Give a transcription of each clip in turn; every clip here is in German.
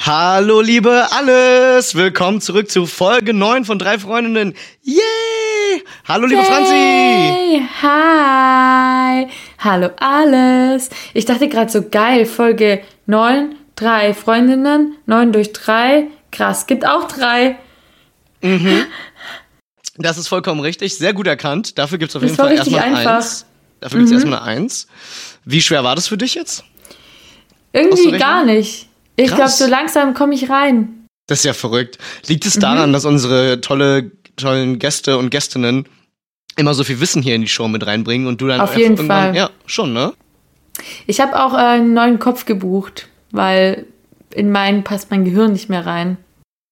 Hallo liebe alles, willkommen zurück zu Folge 9 von drei Freundinnen. Yay! Hallo liebe Franzi. Hey, hi. Hallo alles. Ich dachte gerade so geil, Folge 9, drei Freundinnen, 9 durch 3. Krass, gibt auch drei. Das ist vollkommen richtig, sehr gut erkannt. Dafür gibt's auf Das jeden Fall erstmal einfach. Mhm. Eins. Dafür gibt's erstmal eine Eins. Wie schwer war das für dich jetzt? Irgendwie gar nicht. Ich glaube, so langsam komme ich rein. Das ist ja verrückt. Liegt Mhm. es daran, dass unsere tolle, tollen Gäste und Gästinnen immer so viel Wissen hier in die Show mit reinbringen und du dann Auf jeden Fall. Ja, schon, ne? Ich habe auch äh, einen neuen Kopf gebucht, weil in meinen passt mein Gehirn nicht mehr rein.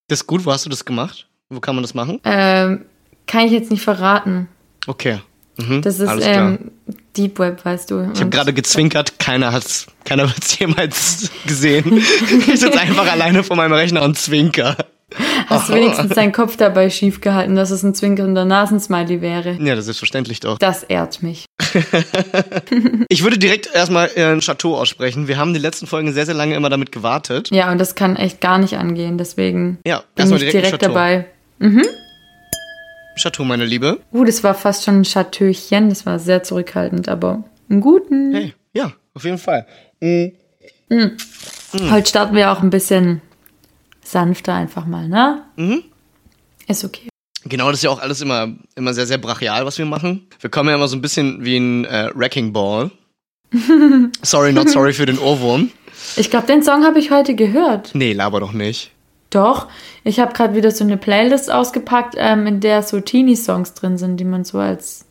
Das ist gut, wo hast du das gemacht? Wo kann man das machen? Ähm, kann ich jetzt nicht verraten. Okay. Mhm, Das ist ähm, Deep Web, weißt du. Ich habe gerade gezwinkert, keiner hat's, keiner wird's jemals gesehen. ich sitze einfach alleine vor meinem Rechner und zwinker. Hast du wenigstens deinen Kopf dabei schief gehalten, dass es ein zwinkernder Nasensmiley wäre? Ja, das ist selbstverständlich doch. Das ehrt mich. Ich würde direkt erstmal äh, ein Chateau aussprechen. Wir haben die letzten Folgen sehr, sehr lange immer damit gewartet. Ja, und das kann echt gar nicht angehen, deswegen Ja, bin ich direkt, direkt dabei. Chateau, meine Liebe. Uh, das war fast schon ein Chateauchen, das war sehr zurückhaltend, aber einen guten. Hey, ja, auf jeden Fall. Mhm. Heute starten wir auch ein bisschen sanfter einfach mal, ne? Mhm. Ist okay. Genau, das ist ja auch alles immer, immer sehr, sehr brachial, was wir machen. Wir kommen ja immer so ein bisschen wie ein äh, Wrecking Ball. sorry, not sorry für den Ohrwurm. Ich glaube, den Song habe ich heute gehört. Nee, laber doch nicht. Doch, ich habe gerade wieder so eine Playlist ausgepackt, ähm, in der so Teenie-Songs drin sind, die man so als.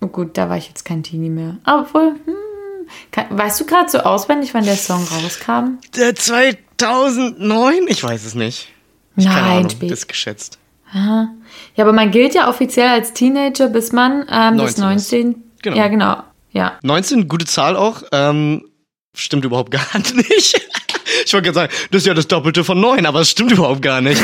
Oh gut, da war ich jetzt kein Teenie mehr. Obwohl, hm, kann, weißt du gerade so auswendig, wann der Song rauskam? Der 2009? Ich weiß es nicht. Ich keine Nein, Ahnung, spät. das ist geschätzt. Ja, aber man gilt ja offiziell als Teenager, bis man ähm, bis 19 ist. 19. Genau. Ja, genau. Ja. 19, gute Zahl auch. Ähm, stimmt überhaupt gar nicht. Ich wollte gerade sagen, das ist ja das Doppelte von 9, aber es stimmt überhaupt gar nicht.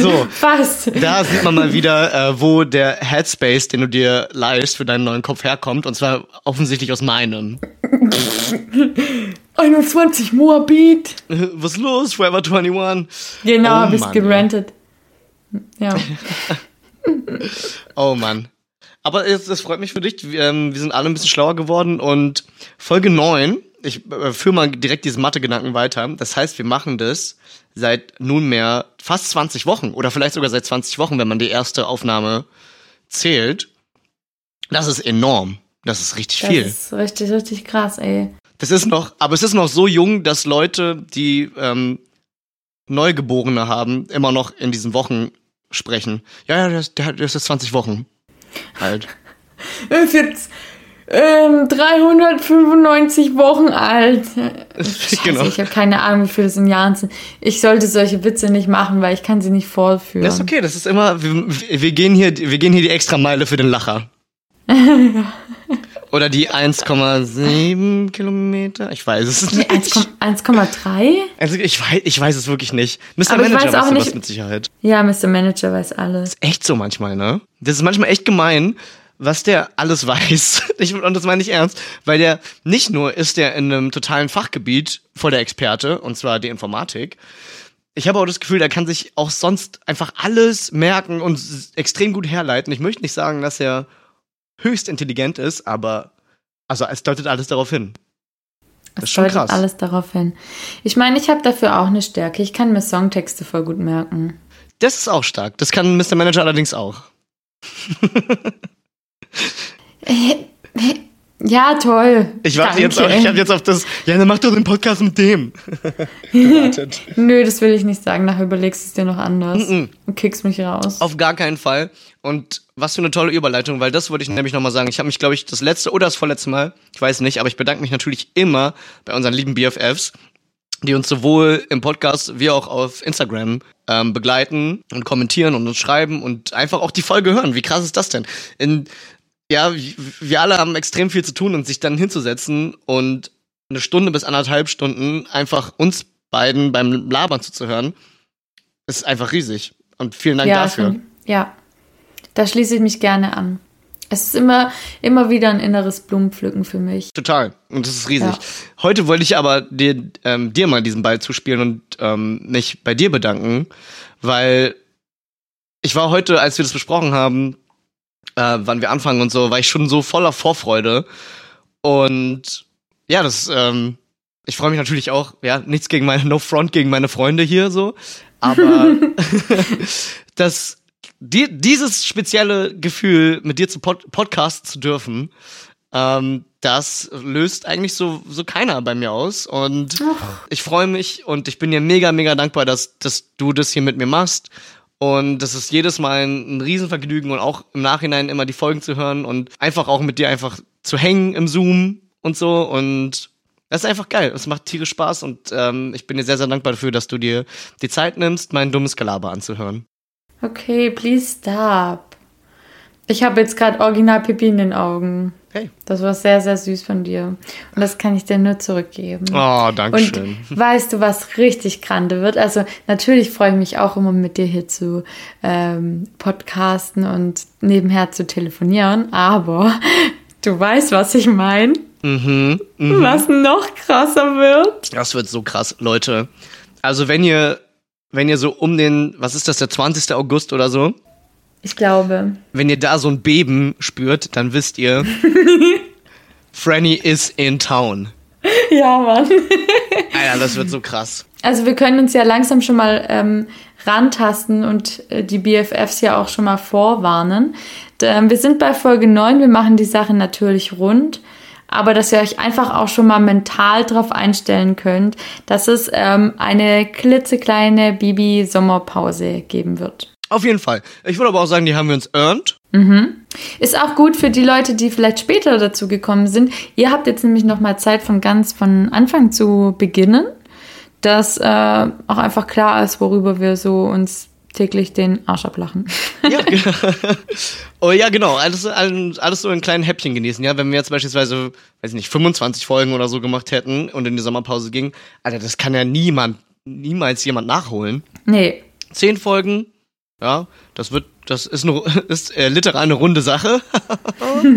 So, Fast. da sieht man mal wieder, äh, wo der Headspace, den du dir leihst, für deinen neuen Kopf herkommt. Und zwar offensichtlich aus meinem. 21 Moabit. Was ist los? Forever 21. Genau, Oh Mann, gerantet. Ja. Oh Mann. Aber es, das freut mich für dich. Wir, ähm, wir sind alle ein bisschen schlauer geworden und Folge 9, ich äh, führe mal direkt diesen Mathe-Gedanken weiter. Das heißt, wir machen das seit nunmehr fast 20 Wochen oder vielleicht sogar seit 20 Wochen, wenn man die erste Aufnahme zählt. Das ist enorm. Das ist richtig Das viel. ist richtig, richtig krass, ey. Das ist noch, aber es ist noch so jung, dass Leute, die ähm, Neugeborene haben, immer noch in diesen Wochen sprechen. Ja, ja, der ist, der, der ist jetzt 20 Wochen alt. Ist jetzt ähm, 395 Wochen alt. Scheiße, Genau. Ich habe keine Ahnung, wie viel es in Jahren sind. Ich sollte solche Witze nicht machen, weil ich kann sie nicht vorführen. Das ist okay, das ist immer, wir, wir, gehen hier, wir gehen hier die extra Meile für den Lacher. Oder die 1,7 Kilometer? Ich weiß es nicht. 1,- 1,3? Also ich weiß, ich weiß es wirklich nicht. Mr. Aber ich Manager weiß weiß auch sowas nicht- mit Sicherheit. Ja, Mr. Manager weiß alles. Echt so manchmal, ne? Das ist manchmal echt gemein, was der alles weiß. Ich, und das meine ich ernst, weil der nicht nur ist der in einem totalen Fachgebiet voll der Experte, und zwar die Informatik. Ich habe auch das Gefühl, der kann sich auch sonst einfach alles merken und extrem gut herleiten. Ich möchte nicht sagen, dass er höchst intelligent ist, aber also es deutet alles darauf hin. Das Es ist schon deutet krass. alles darauf hin. Ich meine, ich habe dafür auch eine Stärke. Ich kann mir Songtexte voll gut merken. Das ist auch stark. Das kann Mr. Manager allerdings auch. Ja, toll. Ich warte jetzt auf, ich habe jetzt auf das, ja, dann mach doch den Podcast mit dem. gewartet. Nö, das will ich nicht sagen. Nachher überlegst du es dir noch anders. Mhm. Und kickst mich raus. Auf gar keinen Fall. Und was für eine tolle Überleitung, weil das wollte ich nämlich nochmal sagen. Ich habe mich, glaube ich, das letzte oder das vorletzte Mal, ich weiß nicht, aber ich bedanke mich natürlich immer bei unseren lieben BFFs, die uns sowohl im Podcast wie auch auf Instagram ähm, begleiten und kommentieren und uns schreiben und einfach auch die Folge hören. Wie krass ist das denn? In, ja, wir alle haben extrem viel zu tun und sich dann hinzusetzen und eine Stunde bis anderthalb Stunden einfach uns beiden beim Labern zuzuhören, ist einfach riesig. Und vielen Dank ja, dafür. Ja, da schließe ich mich gerne an. Es ist immer, immer wieder ein inneres Blumenpflücken für mich. Total. Und das ist riesig. Ja. Heute wollte ich aber dir, ähm, dir mal diesen Ball zuspielen und ähm, mich bei dir bedanken, weil ich war heute, als wir das besprochen haben, äh, wann wir anfangen und so, war ich schon so voller Vorfreude. Und ja, das, ähm, ich freue mich natürlich auch, ja, nichts gegen meine, no front gegen meine Freunde hier so, aber das, die, dieses spezielle Gefühl, mit dir zu pod podcasten zu dürfen, ähm, das löst eigentlich so, so keiner bei mir aus. Und ich freue mich und ich bin dir mega, mega dankbar, dass, dass du das hier mit mir machst. Und das ist jedes Mal ein, ein Riesenvergnügen und auch im Nachhinein immer die Folgen zu hören und einfach auch mit dir einfach zu hängen im Zoom und so. Und das ist einfach geil. Es macht tierisch Spaß und ähm, ich bin dir sehr, sehr dankbar dafür, dass du dir die Zeit nimmst, mein dummes Gelaber anzuhören. Okay, please stop. Ich habe jetzt gerade original Pipi in den Augen. Hey. Das war sehr, sehr süß von dir. Und das kann ich dir nur zurückgeben. Oh, danke schön. Und weißt du, was richtig grande wird? Also natürlich freue ich mich auch immer mit dir hier zu ähm, podcasten und nebenher zu telefonieren. Aber du weißt, was ich meine. Mhm, mhm. Was noch krasser wird. Das wird so krass, Leute. Also wenn ihr, wenn ihr so um den, was ist das, der 20. August oder so? Ich glaube. Wenn ihr da so ein Beben spürt, dann wisst ihr, Franny is in town. Ja, Mann. Alter, das wird so krass. Also wir können uns ja langsam schon mal ähm, rantasten und äh, die BFFs ja auch schon mal vorwarnen. Ähm, wir sind bei Folge 9, wir machen die Sache natürlich rund, aber dass ihr euch einfach auch schon mal mental drauf einstellen könnt, dass es ähm, eine klitzekleine Bibi-Sommerpause geben wird. Auf jeden Fall. Ich würde aber auch sagen, die haben wir uns earned. Mhm. Ist auch gut für die Leute, die vielleicht später dazu gekommen sind. Ihr habt jetzt nämlich noch mal Zeit von ganz von Anfang zu beginnen, dass äh, auch einfach klar ist, worüber wir so uns täglich den Arsch ablachen. Ja, oh, ja genau. Alles, alles, alles so in kleinen Häppchen genießen. Ja, wenn wir jetzt beispielsweise, weiß ich nicht, 25 Folgen oder so gemacht hätten und in die Sommerpause ging, Alter, das kann ja niemand, niemals jemand nachholen. Nee. Zehn Folgen, ja, das wird, das ist, eine, ist äh, literal eine runde Sache.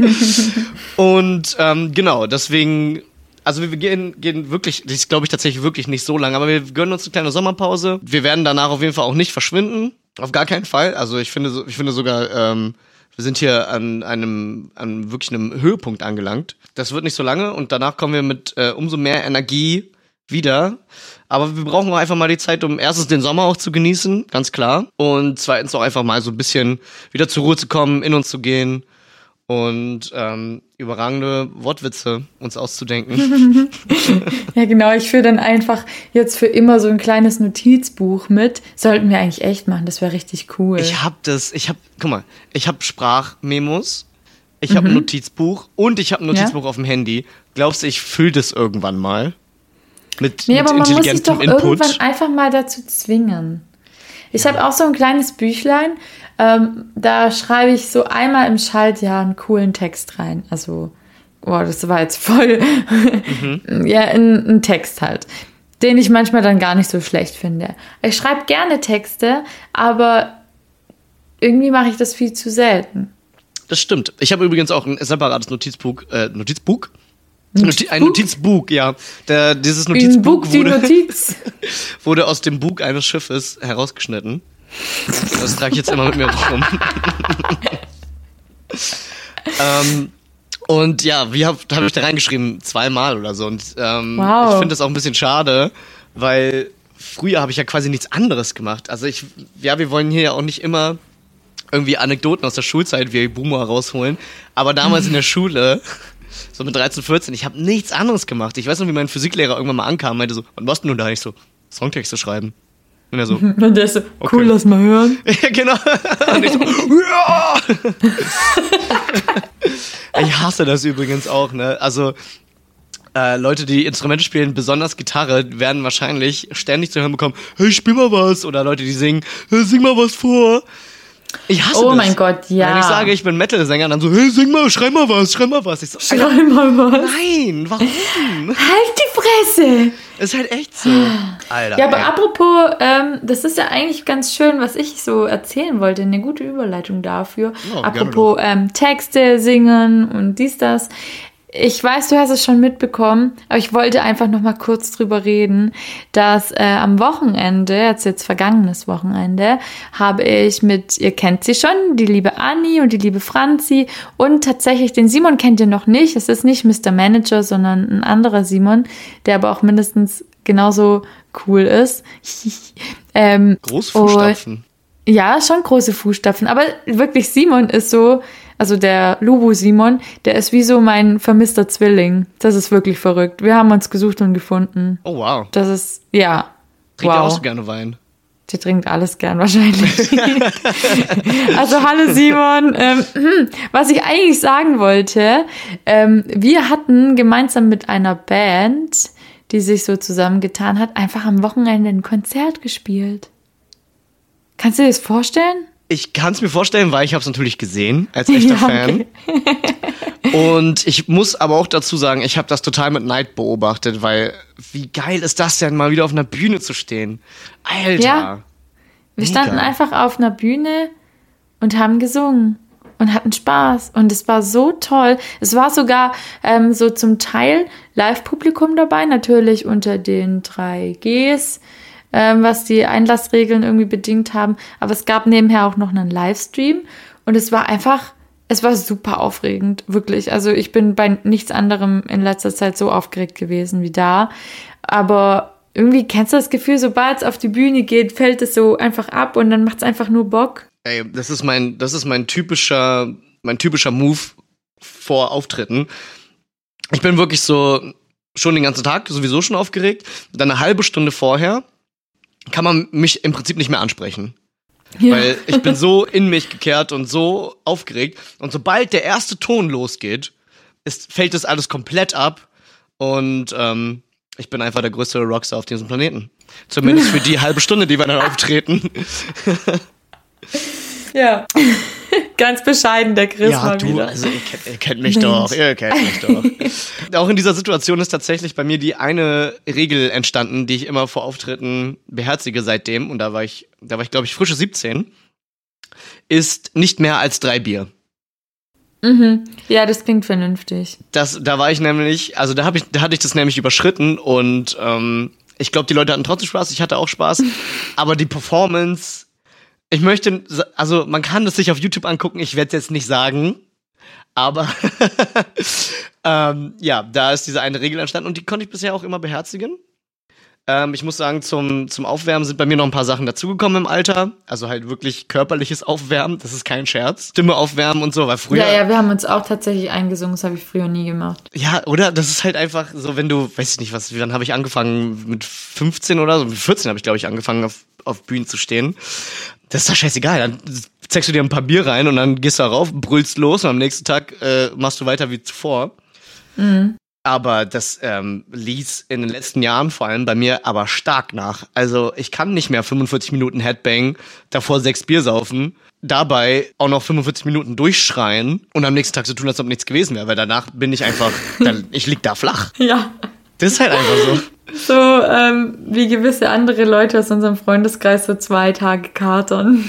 und ähm, genau, deswegen, also wir gehen, gehen wirklich, das ist glaube ich tatsächlich wirklich nicht so lange, aber wir gönnen uns eine kleine Sommerpause. Wir werden danach auf jeden Fall auch nicht verschwinden. Auf gar keinen Fall. Also ich finde, ich finde sogar, ähm, wir sind hier an einem, an wirklich einem Höhepunkt angelangt. Das wird nicht so lange und danach kommen wir mit äh, umso mehr Energie wieder. Aber wir brauchen auch einfach mal die Zeit, um erstens den Sommer auch zu genießen, ganz klar. Und zweitens auch einfach mal so ein bisschen wieder zur Ruhe zu kommen, in uns zu gehen und ähm, überragende Wortwitze uns auszudenken. ja, genau. Ich führe dann einfach jetzt für immer so ein kleines Notizbuch mit. Sollten wir eigentlich echt machen. Das wäre richtig cool. Ich hab das, ich hab, guck mal, ich hab Sprachmemos, ich hab ein Notizbuch und ich hab ein Notizbuch Ja? auf dem Handy. Glaubst du, ich fülle das irgendwann mal? Mit, Nee, mit aber man muss sich doch Input. irgendwann einfach mal dazu zwingen. Ich habe auch so ein kleines Büchlein, ähm, da schreibe ich so einmal im Schaltjahr einen coolen Text rein. Also, boah, das war jetzt voll. Mhm. ja, ein, ein Text halt. Den ich manchmal dann gar nicht so schlecht finde. Ich schreibe gerne Texte, aber irgendwie mache ich das viel zu selten. Das stimmt. Ich habe übrigens auch ein separates Notizbuch, äh, Notizbuch? Noti ein Notizbuch, ja. Der, dieses Notizbuch wurde, Notiz. wurde aus dem Bug eines Schiffes herausgeschnitten. Das trage ich jetzt immer mit mir rum. ähm, und ja, wie habe hab ich da reingeschrieben? Zweimal oder so. Und ähm, Wow. ich finde das auch ein bisschen schade, weil früher habe ich ja quasi nichts anderes gemacht. Also ich, ja, wir wollen hier ja auch nicht immer irgendwie Anekdoten aus der Schulzeit wie Boomer rausholen. Aber damals in der Schule, so mit 13, 14, ich habe nichts anderes gemacht. Ich weiß noch, wie mein Physiklehrer irgendwann mal ankam und meinte so, was machst denn du da? Ich so, Songtexte schreiben. Und er so, Und der ist so, cool, Okay. lass mal hören. ja, genau. Und ich so, ja! ich hasse das übrigens auch, ne? Also, äh, Leute, die Instrumente spielen, besonders Gitarre, werden wahrscheinlich ständig zu hören bekommen, hey, spiel mal was. Oder Leute, die singen, hey, sing mal was vor. Ich hasse Oh das. mein Gott, ja. Wenn ich sage, ich bin Metal-Sänger, dann so, hey, sing mal, schrei mal was, schrei mal was. Ich so, Alter, Schrei mal was. nein, warum? Halt die Fresse! Ist halt echt so. Alter. Ja, aber ey. apropos, ähm, das ist ja eigentlich ganz schön, was ich so erzählen wollte. Eine gute Überleitung dafür. Gerne apropos ähm, Texte singen und dies, das. Ich weiß, du hast es schon mitbekommen, aber ich wollte einfach noch mal kurz drüber reden, dass äh, am Wochenende, jetzt jetzt vergangenes Wochenende, habe ich mit, ihr kennt sie schon, die liebe Anni und die liebe Franzi und tatsächlich den Simon kennt ihr noch nicht. Es ist nicht Mr. Manager, sondern ein anderer Simon, der aber auch mindestens genauso cool ist. ähm, Großfußstapfen. ja, schon große Fußstapfen. Aber wirklich, Simon ist so, also der Lubu Simon, der ist wie so mein vermisster Zwilling. Das ist wirklich verrückt. Wir haben uns gesucht und gefunden. Oh, wow. Das ist, ja. Trinkt ihr auch wow. so gerne Wein? Der trinkt alles gern wahrscheinlich. also hallo Simon. Ähm, hm, was ich eigentlich sagen wollte, ähm, wir hatten gemeinsam mit einer Band, die sich so zusammengetan hat, einfach am Wochenende ein Konzert gespielt. Kannst du dir das vorstellen? Ich kann es mir vorstellen, weil ich habe es natürlich gesehen als echter Ja, Fan. okay. Und ich muss aber auch dazu sagen, ich habe das total mit Neid beobachtet, weil wie geil ist das denn, mal wieder auf einer Bühne zu stehen? Alter. Ja. Wir Mega. standen einfach auf einer Bühne und haben gesungen und hatten Spaß. Und es war so toll. Es war sogar ähm, so zum Teil Live-Publikum dabei, natürlich unter den drei Gs, ähm, was die Einlassregeln irgendwie bedingt haben. Aber es gab nebenher auch noch einen Livestream und es war einfach. Es war super aufregend, wirklich. Also ich bin bei nichts anderem in letzter Zeit so aufgeregt gewesen wie da. Aber irgendwie kennst du das Gefühl, sobald es auf die Bühne geht, fällt es so einfach ab und dann macht es einfach nur Bock. Ey, das ist mein, das ist mein typischer, mein typischer Move vor Auftritten. Ich bin wirklich so schon den ganzen Tag sowieso schon aufgeregt. Dann eine halbe Stunde vorher kann man mich im Prinzip nicht mehr ansprechen. Ja. Weil ich bin so in mich gekehrt und so aufgeregt. Und sobald der erste Ton losgeht, ist, fällt das alles komplett ab. Und ähm, ich bin einfach der größte Rockstar auf diesem Planeten. Zumindest für die halbe Stunde, die wir dann auftreten. ja. Ganz bescheiden, der Chris Ja, mal du, wieder. also ihr kennt, ihr kennt mich Mensch. doch, ihr kennt mich doch. Auch in dieser Situation ist tatsächlich bei mir die eine Regel entstanden, die ich immer vor Auftritten beherzige seitdem, und da war ich, da war ich, glaube ich, frische 17, ist nicht mehr als drei Bier. Mhm. Ja, das klingt vernünftig. Das, da war ich nämlich, also da, hab ich, da hatte ich das nämlich überschritten und ähm, ich glaube, die Leute hatten trotzdem Spaß, ich hatte auch Spaß, aber die Performance, ich möchte, also man kann das sich auf YouTube angucken, ich werde es jetzt nicht sagen, aber ähm, ja, da ist diese eine Regel entstanden und die konnte ich bisher auch immer beherzigen. Ähm, ich muss sagen, zum, zum Aufwärmen sind bei mir noch ein paar Sachen dazugekommen im Alter. Also halt wirklich körperliches Aufwärmen, das ist kein Scherz. Stimme aufwärmen und so, weil früher. Ja, ja, wir haben uns auch tatsächlich eingesungen, das habe ich früher nie gemacht. Ja, oder? Das ist halt einfach so, wenn du, weiß ich nicht, was, wann habe ich angefangen? Mit 15 oder so? Mit 14 habe ich, glaube ich, angefangen, auf, auf Bühnen zu stehen. Das ist doch scheißegal. Dann zeigst du dir ein paar Bier rein und dann gehst du da rauf, brüllst los und am nächsten Tag äh, machst du weiter wie zuvor. Aber das ähm, ließ in den letzten Jahren vor allem bei mir aber stark nach. Also ich kann nicht mehr 45 Minuten Headbang, davor sechs Bier saufen, dabei auch noch 45 Minuten durchschreien und am nächsten Tag so tun, als ob nichts gewesen wäre, weil danach bin ich einfach, dann, ich lieg da flach. Ja. Das ist halt einfach so. So ähm, wie gewisse andere Leute aus unserem Freundeskreis so zwei Tage katern.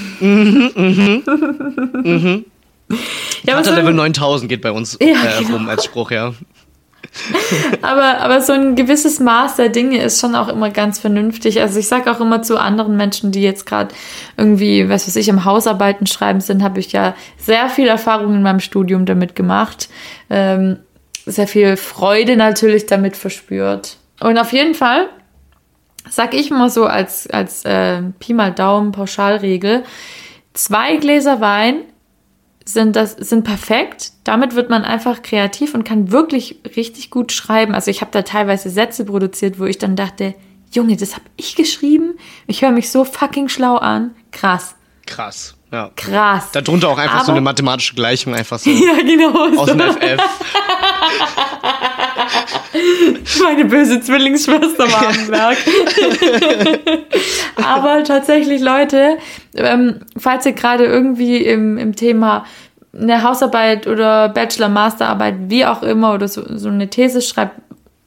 Ja, aber, Unter so Level ein, 9000 geht bei uns Ja, äh, genau. rum als Spruch, ja. aber, aber so ein gewisses Maß der Dinge ist schon auch immer ganz vernünftig. Also ich sage auch immer zu anderen Menschen, die jetzt gerade irgendwie, was weiß ich, im Hausarbeiten schreiben sind, habe ich ja sehr viel Erfahrung in meinem Studium damit gemacht. Ähm, sehr viel Freude natürlich damit verspürt. Und auf jeden Fall sag ich mal so als, als äh, Pi mal Daumen Pauschalregel, zwei Gläser Wein sind das sind perfekt. Damit wird man einfach kreativ und kann wirklich richtig gut schreiben. Also ich habe da teilweise Sätze produziert, wo ich dann dachte, Junge, das habe ich geschrieben. Ich höre mich so fucking schlau an. Krass, Krass, ja. krass. Darunter auch einfach so Aber- eine mathematische Gleichung, einfach so ja, genau. aus so. dem FF. Meine böse Zwillingsschwester war am Werk. Aber tatsächlich, Leute, ähm, falls ihr gerade irgendwie im, im Thema eine Hausarbeit oder Bachelor, Masterarbeit, wie auch immer, oder so, so eine These schreibt,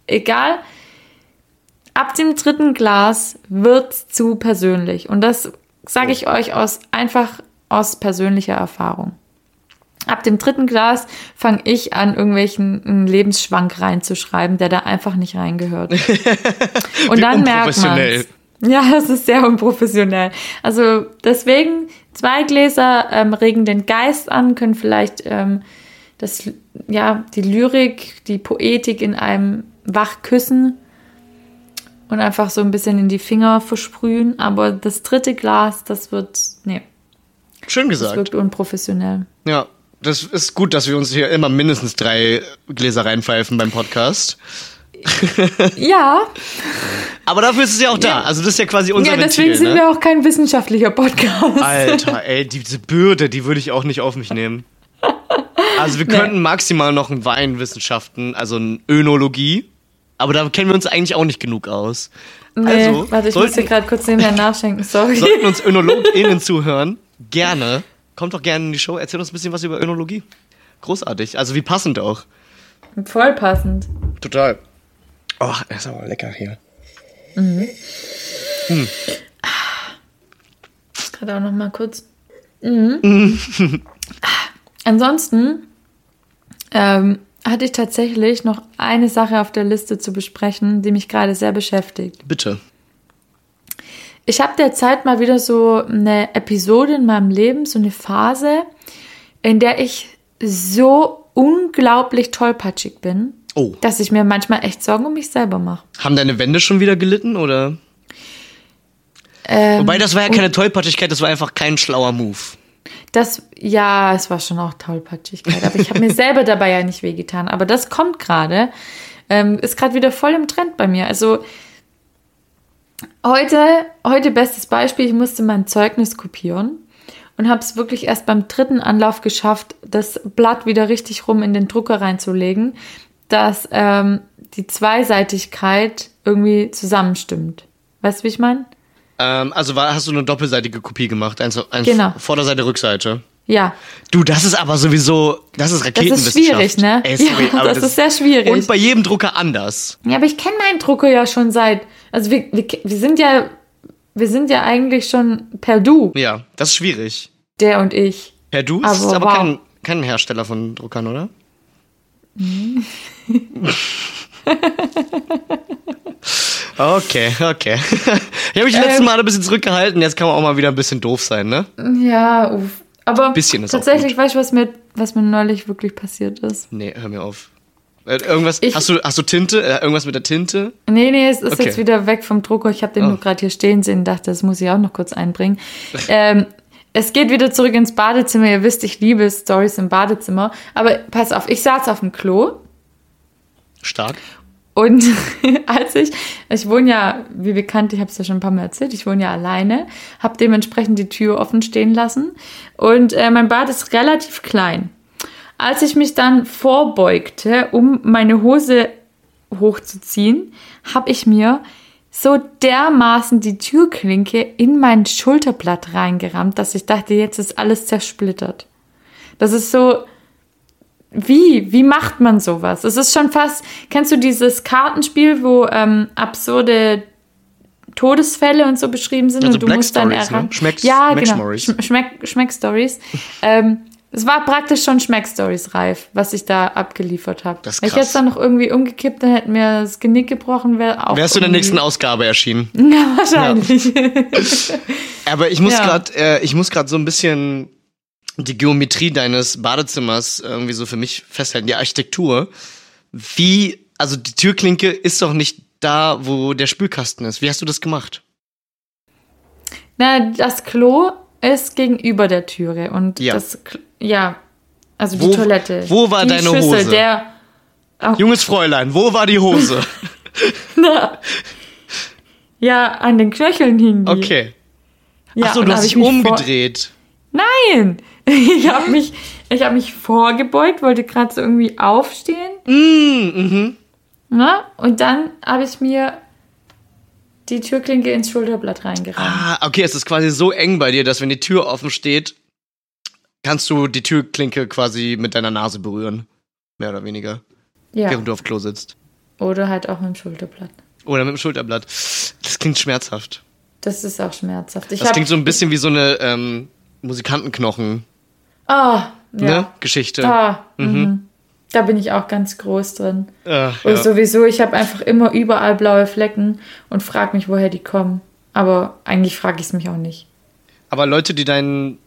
egal, ab dem dritten Glas wird's zu persönlich. Und das sage ich euch aus einfach aus persönlicher Erfahrung. Ab dem dritten Glas fange ich an, irgendwelchen Lebensschwank reinzuschreiben, der da einfach nicht reingehört. Und dann merkt man ja, das ist sehr unprofessionell. Also deswegen, zwei Gläser ähm, regen den Geist an, können vielleicht ähm, das, ja, die Lyrik, die Poetik in einem wach küssen und einfach so ein bisschen in die Finger versprühen. Aber das dritte Glas, das wird, nee, Schön das gesagt. wirkt unprofessionell. Ja, das ist gut, dass wir uns hier immer mindestens drei Gläser reinpfeifen beim Podcast. Ja, Aber dafür ist es ja auch da. Also das ist ja quasi unser ja deswegen Ventil, sind ne? wir auch kein wissenschaftlicher Podcast. Alter, ey, diese Bürde, die würde ich auch nicht auf mich nehmen. Also wir Nee. könnten maximal noch ein Weinwissenschaften, also ein Önologie, aber da kennen wir uns eigentlich auch nicht genug aus. Nee, also warte, ich muss hier sollten, gerade kurz nebenher nachschenken, sorry. sollten uns ÖnologInnen zuhören, gerne. Kommt doch gerne in die Show, erzähl uns ein bisschen was über Önologie. Großartig, also wie passend auch. Voll passend. Total. Oh, ist aber lecker hier. Gerade auch noch mal kurz. Mhm. Ansonsten ähm, hatte ich tatsächlich noch eine Sache auf der Liste zu besprechen, die mich gerade sehr beschäftigt. Bitte. Ich habe derzeit mal wieder so eine Episode in meinem Leben, so eine Phase, in der ich so unglaublich tollpatschig bin, Oh. dass ich mir manchmal echt Sorgen um mich selber mache. Haben deine Wände schon wieder gelitten, oder? Ähm, Wobei, das war ja keine Tollpatschigkeit, das war einfach kein schlauer Move. Das, ja, es war schon auch Tollpatschigkeit, aber ich habe mir selber dabei ja nicht wehgetan. Aber das kommt gerade, ähm, ist gerade wieder voll im Trend bei mir. Also heute, heute bestes Beispiel, ich musste mein Zeugnis kopieren und habe es wirklich erst beim dritten Anlauf geschafft, das Blatt wieder richtig rum in den Drucker reinzulegen, dass ähm, die Zweiseitigkeit irgendwie zusammenstimmt. Weißt du, wie ich meine? Ähm, also war, hast du eine doppelseitige Kopie gemacht? Eins, eins Genau. Vorderseite, Rückseite. Ja, Du, das ist aber sowieso, das ist das Raketenwissenschaft. ist schwierig, ne? Ey, sorry, ja, aber das, ist sehr schwierig. Und bei jedem Drucker anders. Ja, aber ich kenne meinen Drucker ja schon seit. Also wir, wir, wir sind ja. Wir sind ja eigentlich schon per Du, Ja, das ist schwierig. der und ich. Per Du Aber ist aber wow. kein, kein Hersteller von Druckern, oder? okay, okay. Ich habe mich letzten Ähm. Mal ein bisschen zurückgehalten, jetzt kann man auch mal wieder ein bisschen doof sein, ne? Ja, uff. Aber Bisschen ist auch tatsächlich, weißt du, was mir, was mir neulich wirklich passiert ist? Nee, hör mir auf. Äh, Irgendwas, Ich- hast, du, hast du Tinte? Äh, Irgendwas mit der Tinte? Nee, nee, es ist Okay. jetzt wieder weg vom Drucker. Ich habe den Oh. nur gerade hier stehen sehen, dachte, das muss ich auch noch kurz einbringen. ähm, es geht wieder zurück ins Badezimmer. Ihr wisst, ich liebe Stories im Badezimmer. Aber pass auf, ich saß auf dem Klo Stark. Und als ich, ich wohne ja, wie bekannt, ich habe es ja schon ein paar Mal erzählt, ich wohne ja alleine, habe dementsprechend die Tür offen stehen lassen und äh, mein Bad ist relativ klein. Als ich mich dann vorbeugte, um meine Hose hochzuziehen, habe ich mir so dermaßen die Türklinke in mein Schulterblatt reingerammt, dass ich dachte, jetzt ist alles zersplittert. Das ist so, wie? Wie macht man sowas? Es ist schon fast, kennst du dieses Kartenspiel, wo ähm, absurde Todesfälle und so beschrieben sind Also und du Black musst dann Stories, ne? erraten. Schmecks- ja, genau. Schmeckstories. Schm- Schmeck, Schmeck-Stories. ähm, es war praktisch schon Schmeck-Stories reif, was ich da abgeliefert habe. Wenn ich jetzt dann noch irgendwie umgekippt, dann hätte mir das Genick gebrochen, wäre auch. Wärst du in der nächsten Ausgabe erschienen. Ja, wahrscheinlich. Aber ich muss Ja. grad, äh, ich muss gerade so ein bisschen die Geometrie deines Badezimmers irgendwie so für mich festhalten, die Architektur. Wie, also die Türklinke ist doch nicht da, wo der Spülkasten ist. Wie hast du das gemacht? Na, das Klo ist gegenüber der Türe und Ja. das, Kl- ja, also Wo- die Toilette. wo war die deine Schüssel, Hose? Der, Junges Fräulein, wo war die Hose? ja, an den Knöcheln hing die. Okay. Ja, Ach so, und du hast ich dich mich umgedreht. Nein! Ich habe mich, ich hab mich vorgebeugt, wollte gerade so irgendwie aufstehen. Mm, mhm. Na? Und dann habe ich mir die Türklinke ins Schulterblatt reingerannt. Ah, okay, es ist quasi so eng bei dir, dass wenn die Tür offen steht, kannst du die Türklinke quasi mit deiner Nase berühren. Mehr oder weniger. Ja. Während du auf Klo sitzt. Oder halt auch mit dem Schulterblatt. Oder mit dem Schulterblatt. Das klingt schmerzhaft. Das ist auch schmerzhaft. Ich Das klingt so ein bisschen wie so eine ähm, Musikantenknochen, Ah, ja. ne? Geschichte. Ah, mhm. Da bin ich auch ganz groß drin. Ach, Und ja. sowieso, ich habe einfach immer überall blaue Flecken und frage mich, woher die kommen. Aber eigentlich frage ich es mich auch nicht. Aber Leute, die deinen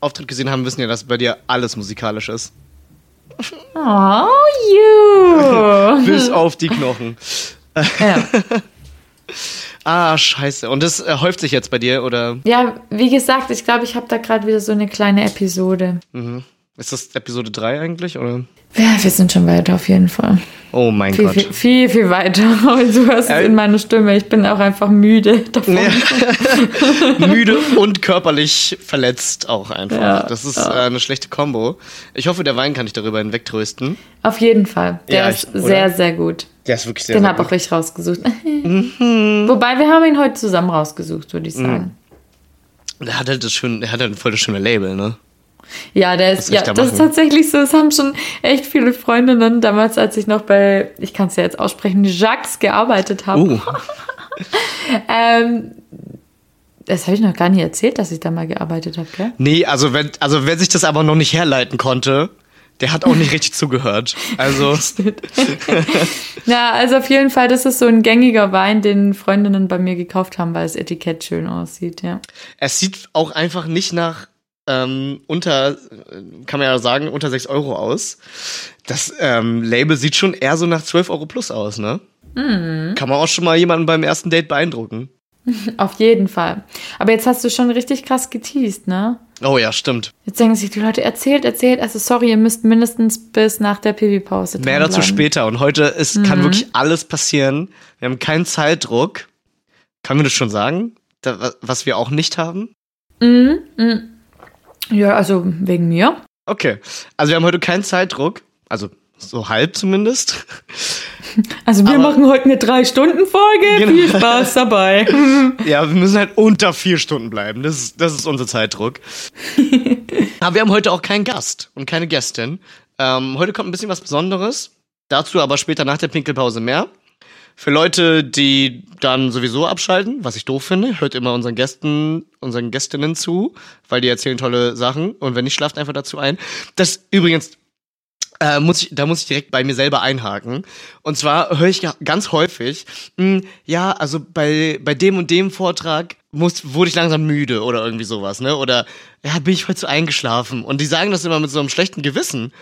Auftritt gesehen haben, wissen ja, dass bei dir alles musikalisch ist. Oh, you! Bis auf die Knochen. ja. Ah, scheiße. Und das äh, häuft sich jetzt bei dir, oder ja, wie gesagt, ich glaube, ich habe da gerade wieder so eine kleine Episode. Ist das Episode 3 eigentlich, oder? Ja, wir sind schon weiter auf jeden Fall. Oh mein Viel, Gott. viel, viel, viel weiter. Du hörst es in meiner Stimme. Ich bin auch einfach müde davon. Müde und körperlich verletzt auch einfach. Ja, das ist äh, eine schlechte Kombo. Ich hoffe, der Wein kann dich darüber hinwegtrösten. Auf jeden Fall. Der Ja, ist ich- oder? sehr, sehr gut. Der ist wirklich sehr, Den habe auch ich rausgesucht. Mhm. Wobei, wir haben ihn heute zusammen rausgesucht, würde ich sagen. Der hat halt das schön, der hat halt voll das schöne Label, ne? Ja, der ist, ja, da das ist tatsächlich so. Es haben schon echt viele Freundinnen damals, als ich noch bei, ich kann es ja jetzt aussprechen, Jacques gearbeitet habe. Uh, Ähm, das habe ich noch gar nicht erzählt, dass ich da mal gearbeitet habe, gell? nee, also wenn, also wer sich das aber noch nicht herleiten konnte, der hat auch nicht richtig zugehört. Also, Ja, also auf jeden Fall, das ist so ein gängiger Wein, den Freundinnen bei mir gekauft haben, weil das Etikett schön aussieht, ja. es sieht auch einfach nicht nach ähm, unter, kann man ja sagen, unter 6 Euro aus. Das ähm, Label sieht schon eher so nach 12 Euro plus aus, ne? Mhm. Kann man auch schon mal jemanden beim ersten Date beeindrucken. Auf jeden Fall. Aber jetzt hast du schon richtig krass geteased, ne? Oh ja, stimmt. Jetzt denken sich die Leute, erzählt, erzählt. Also sorry, ihr müsst mindestens bis nach der Pipi-Pause Mehr dazu später. Und heute ist, kann wirklich alles passieren. Wir haben keinen Zeitdruck. Kann man das schon sagen? Da, wa- was wir auch nicht haben? Mhm, mhm. Ja, also wegen mir. Okay. Also wir haben heute keinen Zeitdruck. Also so halb zumindest. Also wir Aber- machen heute eine Drei-Stunden-Folge. Genau. Viel Spaß dabei. Ja, wir müssen halt unter vier Stunden bleiben. Das ist, das ist unser Zeitdruck. aber wir haben heute auch keinen Gast und keine Gästin. Ähm, heute kommt ein bisschen was Besonderes. Dazu aber später nach der Pinkelpause mehr. Für Leute, die dann sowieso abschalten, was ich doof finde, hört immer unseren Gästen, unseren Gästinnen zu, weil die erzählen tolle Sachen und wenn nicht, schlaft einfach dazu ein. Das übrigens, äh, muss ich, da muss ich direkt bei mir selber einhaken. Und zwar höre ich ganz häufig, mh, ja, also bei, bei dem und dem Vortrag muss, wurde ich langsam müde oder irgendwie sowas, ne? Oder ja, bin ich heute so eingeschlafen. Und die sagen das immer mit so einem schlechten Gewissen.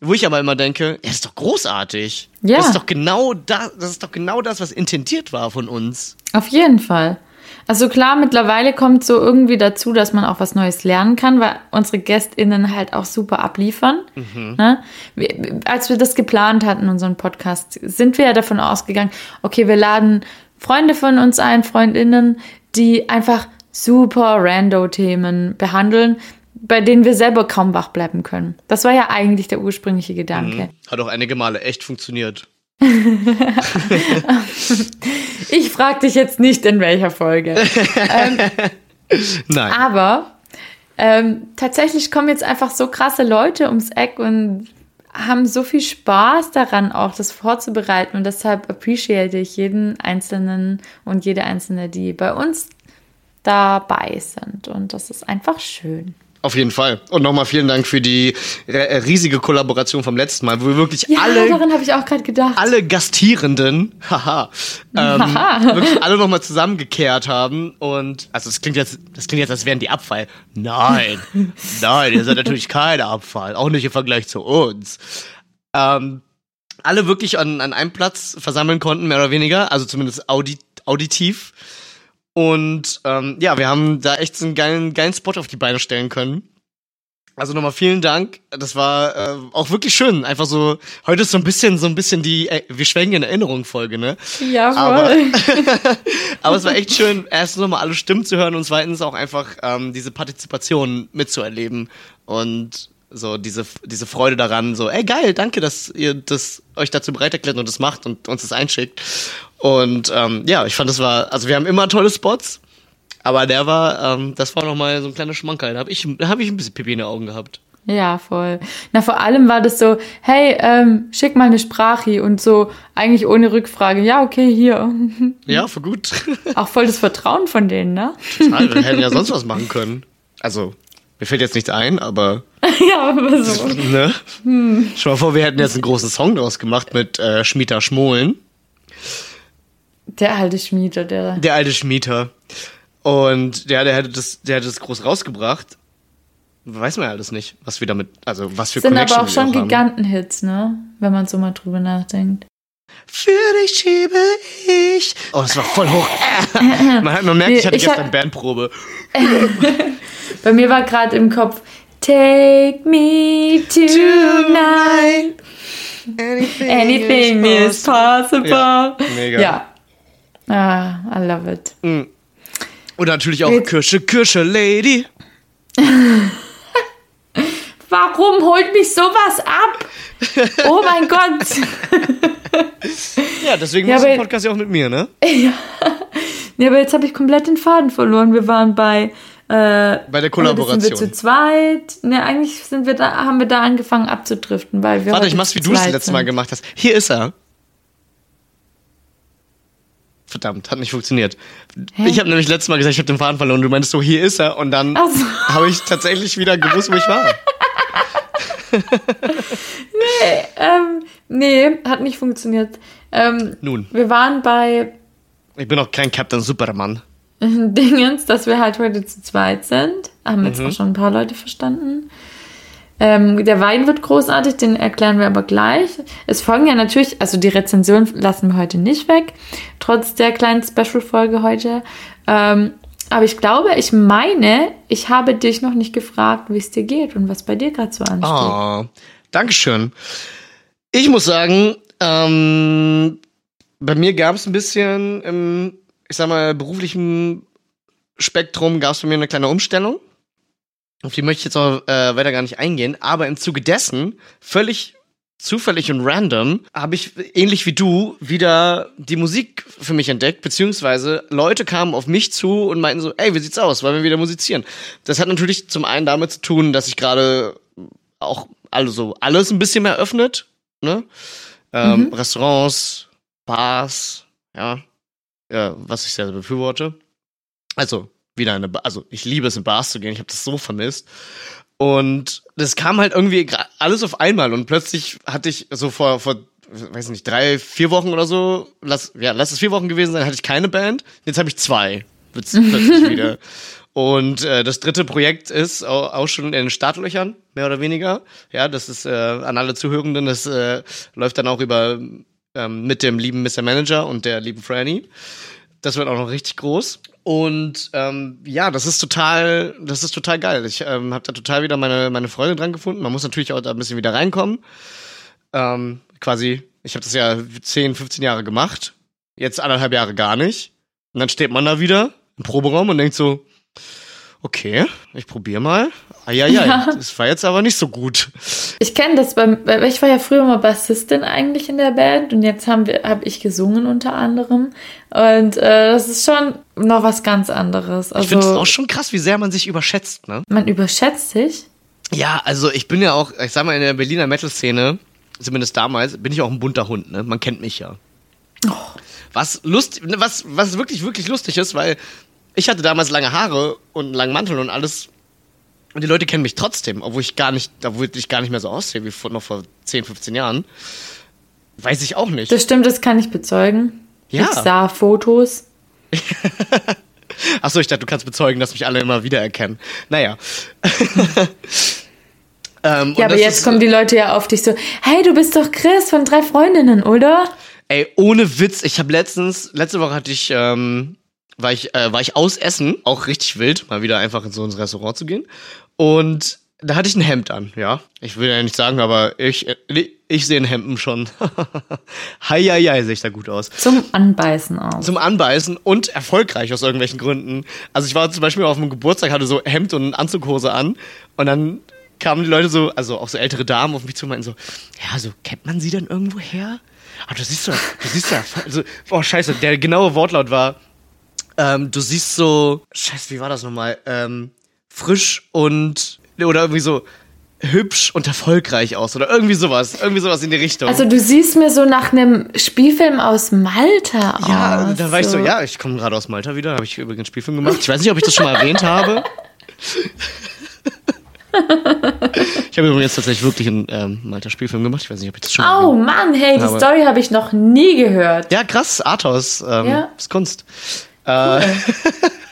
Wo ich aber immer denke, das ist doch großartig. Ja. Das ist doch genau das, das ist doch genau das, was intendiert war von uns. Auf jeden Fall. Also klar, mittlerweile kommt so irgendwie dazu, dass man auch was Neues lernen kann, weil unsere GästInnen halt auch super abliefern. Ne? Wir, als wir das geplant hatten, unseren Podcast, sind wir ja davon ausgegangen, okay, wir laden Freunde von uns ein, FreundInnen, die einfach super Rando-Themen behandeln, bei denen wir selber kaum wach bleiben können. Das war ja eigentlich der ursprüngliche Gedanke. Hat auch einige Male echt funktioniert. Ich frage dich jetzt nicht, in welcher Folge. Nein. Aber ähm, tatsächlich kommen jetzt einfach so krasse Leute ums Eck und haben so viel Spaß daran, auch das vorzubereiten. Und deshalb appreciate ich jeden Einzelnen und jede Einzelne, die bei uns dabei sind. Und das ist einfach schön. Auf jeden Fall. Und nochmal vielen Dank für die äh, riesige Kollaboration vom letzten Mal, wo wir wirklich Ja, alle daran habe ich auch gerade gedacht. alle Gastierenden, haha, ähm, Haha. wirklich alle nochmal zusammengekehrt haben und also das klingt jetzt, das klingt jetzt, als wären die Abfall. Nein, nein, ihr seid natürlich kein Abfall, auch nicht im Vergleich zu uns. Ähm, alle wirklich an, an einem Platz versammeln konnten, mehr oder weniger, also zumindest audit, auditiv. Und ähm, ja, wir haben da echt so einen geilen, geilen Spot auf die Beine stellen können. Also nochmal vielen Dank. Das war äh, auch wirklich schön. Einfach so, heute ist so ein bisschen, so ein bisschen die, äh, wir schwelgen in Erinnerung Folge, ne? Jawohl. Aber, aber es war echt schön, erstens nochmal alle Stimmen zu hören und zweitens auch einfach ähm, diese Partizipation mitzuerleben. Und so diese, diese Freude daran, so, ey geil, danke, dass ihr das euch dazu bereit erklärt und das macht und uns das einschickt. Und ähm, ja, ich fand, das war, also wir haben immer tolle Spots, aber der war, ähm, das war nochmal so ein kleiner Schmankerl. Da habe ich, da hab ich ein bisschen Pipi in den Augen gehabt. Ja, voll. Na, vor allem war das so, hey, ähm, schick mal eine Sprache und so, eigentlich ohne Rückfrage. Ja, okay, hier. Ja, für gut. Auch voll das Vertrauen von denen, ne? Total, wir hätten ja sonst was machen können. Also, mir fällt jetzt nichts ein, aber. ja, aber so. Ne? Hm. Schau mal vor, wir hätten jetzt einen großen Song draus gemacht mit äh, Schmieter Schmohlen. Der alte Schmieter, der. Der alte Schmieter. Und der, der hätte das, der hätte das groß rausgebracht. Weiß man ja alles nicht, was wir damit, also was für Sind Connection aber auch schon. Gigantenhits, ne? Wenn man so mal drüber nachdenkt. Für dich schiebe ich. Oh, das war voll hoch. man, hat, man merkt, ich hatte ich gestern hab- Bandprobe. Bei mir war gerade im Kopf Take me tonight. Anything, Anything is possible. Ja, mega. Ja. Ah, I love it. Und natürlich auch Jetzt- Kirsche, Kirsche Lady. Warum holt mich sowas ab? Oh mein Gott. Ja, deswegen Ja, machst du den Podcast ja auch mit mir, ne? Ja, aber jetzt habe ich komplett den Faden verloren. Wir waren bei äh, Bei der oder Sind wir Kollaboration. zu zweit? Ne, eigentlich sind wir da, haben wir da angefangen abzudriften, weil wir. Warte, ich mach's, wie du es das letzte Mal gemacht hast. Hier ist er. Verdammt, hat nicht funktioniert. Ich habe nämlich letztes Mal gesagt, ich habe den Faden verloren. Du meinst so, hier ist er. Und dann so. habe ich tatsächlich wieder gewusst, wo ich war. Ähm, nee, hat nicht funktioniert. Ähm, Nun, wir waren bei ich bin auch kein Captain Superman. Dingens, dass wir halt heute zu zweit sind. Haben jetzt Mhm. auch schon ein paar Leute verstanden. Ähm, der Wein wird großartig, den erklären wir aber gleich. Es folgen ja natürlich, also die Rezension lassen wir heute nicht weg, trotz der kleinen Special-Folge heute. Ähm, aber ich glaube, ich meine, ich habe dich noch nicht gefragt, wie es dir geht und was bei dir gerade so ansteht. Oh, Dankeschön. Ich muss sagen, ähm, bei mir gab es ein bisschen im, ich sag mal, beruflichen Spektrum gab es bei mir eine kleine Umstellung. Auf die möchte ich jetzt auch äh, weiter gar nicht eingehen. Aber im Zuge dessen, völlig zufällig und random, habe ich ähnlich wie du wieder die Musik für mich entdeckt, beziehungsweise Leute kamen auf mich zu und meinten so, ey, wie sieht's aus? Wollen wir wieder musizieren? Das hat natürlich zum einen damit zu tun, dass ich gerade auch also alles ein bisschen mehr öffnet, ne? Ähm, Restaurants, Bars, ja, ja, was ich sehr befürworte. Also wieder eine, ba also ich liebe es in Bars zu gehen, ich habe das so vermisst. Und das kam halt irgendwie alles auf einmal und plötzlich hatte ich so vor, vor, weiß nicht, drei, vier Wochen oder so, lass, ja, lass es vier Wochen gewesen sein, hatte ich keine Band. Jetzt habe ich zwei. Wird's plötzlich wieder. Und äh, das dritte Projekt ist auch, auch schon in den Startlöchern, mehr oder weniger. Ja, das ist äh, an alle Zuhörenden, das äh, läuft dann auch über ähm, mit dem lieben Mr. Manager und der lieben Franny. Das wird auch noch richtig groß. Und ähm, ja, das ist total, das ist total geil. Ich ähm, habe da total wieder meine, meine Freude dran gefunden. Man muss natürlich auch da ein bisschen wieder reinkommen. Ähm, quasi, ich habe das ja 10, 15 Jahre gemacht. Jetzt anderthalb Jahre gar nicht. Und dann steht man da wieder im Proberaum und denkt so, okay, ich probiere mal. Eieiei, Ja. das war jetzt aber nicht so gut. Ich kenne das beim, weil ich war ja früher mal Bassistin eigentlich in der Band und jetzt haben wir, habe ich gesungen unter anderem und äh, das ist schon noch was ganz anderes. Ich finde es Also auch schon krass, wie sehr man sich überschätzt, ne? man überschätzt sich. Ja, also ich bin ja auch, ich sag mal, in der Berliner Metal-Szene, zumindest damals, bin ich auch ein bunter Hund, ne? Man kennt mich ja. Was lust, was, was wirklich, wirklich lustig ist, weil ich hatte damals lange Haare und einen langen Mantel und alles. Und die Leute kennen mich trotzdem, obwohl ich gar nicht, obwohl ich gar nicht mehr so aussehe wie vor, noch vor 10, 15 Jahren. Weiß ich auch nicht. Das stimmt, das kann ich bezeugen. Ja. Ich sah Fotos. Achso, ich dachte, du kannst bezeugen, dass mich alle immer wiedererkennen. Naja. ähm, Ja, aber jetzt ist- kommen die Leute ja auf dich so, hey, du bist doch Chris von drei Freundinnen, oder? Ey, ohne Witz, ich habe letztens, letzte Woche hatte ich, ähm, war ich, äh, war ich aus Essen, auch richtig wild, mal wieder einfach in so ein Restaurant zu gehen. Und da hatte ich ein Hemd an, ja. Ich will ja nicht sagen, aber ich, äh, ich sehe in Hemden schon. Hei, hei, hei, sehe ich da gut aus. Zum Anbeißen aus. Zum Anbeißen und erfolgreich aus irgendwelchen Gründen. Also ich war zum Beispiel auf einem Geburtstag, hatte so Hemd und Anzughose an und dann kamen die Leute so, also auch so ältere Damen auf mich zu und meinten so, ja, so kennt man sie denn irgendwo her? Ah, du siehst doch, du siehst doch, also, oh scheiße, der genaue Wortlaut war, ähm, du siehst so, scheiße, wie war das nochmal? Ähm, frisch und, oder irgendwie so, hübsch und erfolgreich aus oder irgendwie sowas, irgendwie sowas in die Richtung. Also du siehst mir so nach einem Spielfilm aus Malta aus. ja, da war ich so, ja, ich komme gerade aus Malta wieder, habe ich übrigens einen Spielfilm gemacht. Ich weiß nicht, ob ich das schon mal erwähnt habe. Ich habe übrigens tatsächlich wirklich einen ähm, Malta Spielfilm gemacht. Ich weiß nicht, ob ich das schon mal Oh Mann, hey, die Aber- Story habe ich noch nie gehört. Ja, krass, Arthouse, ähm, Ja. ist Kunst. Äh,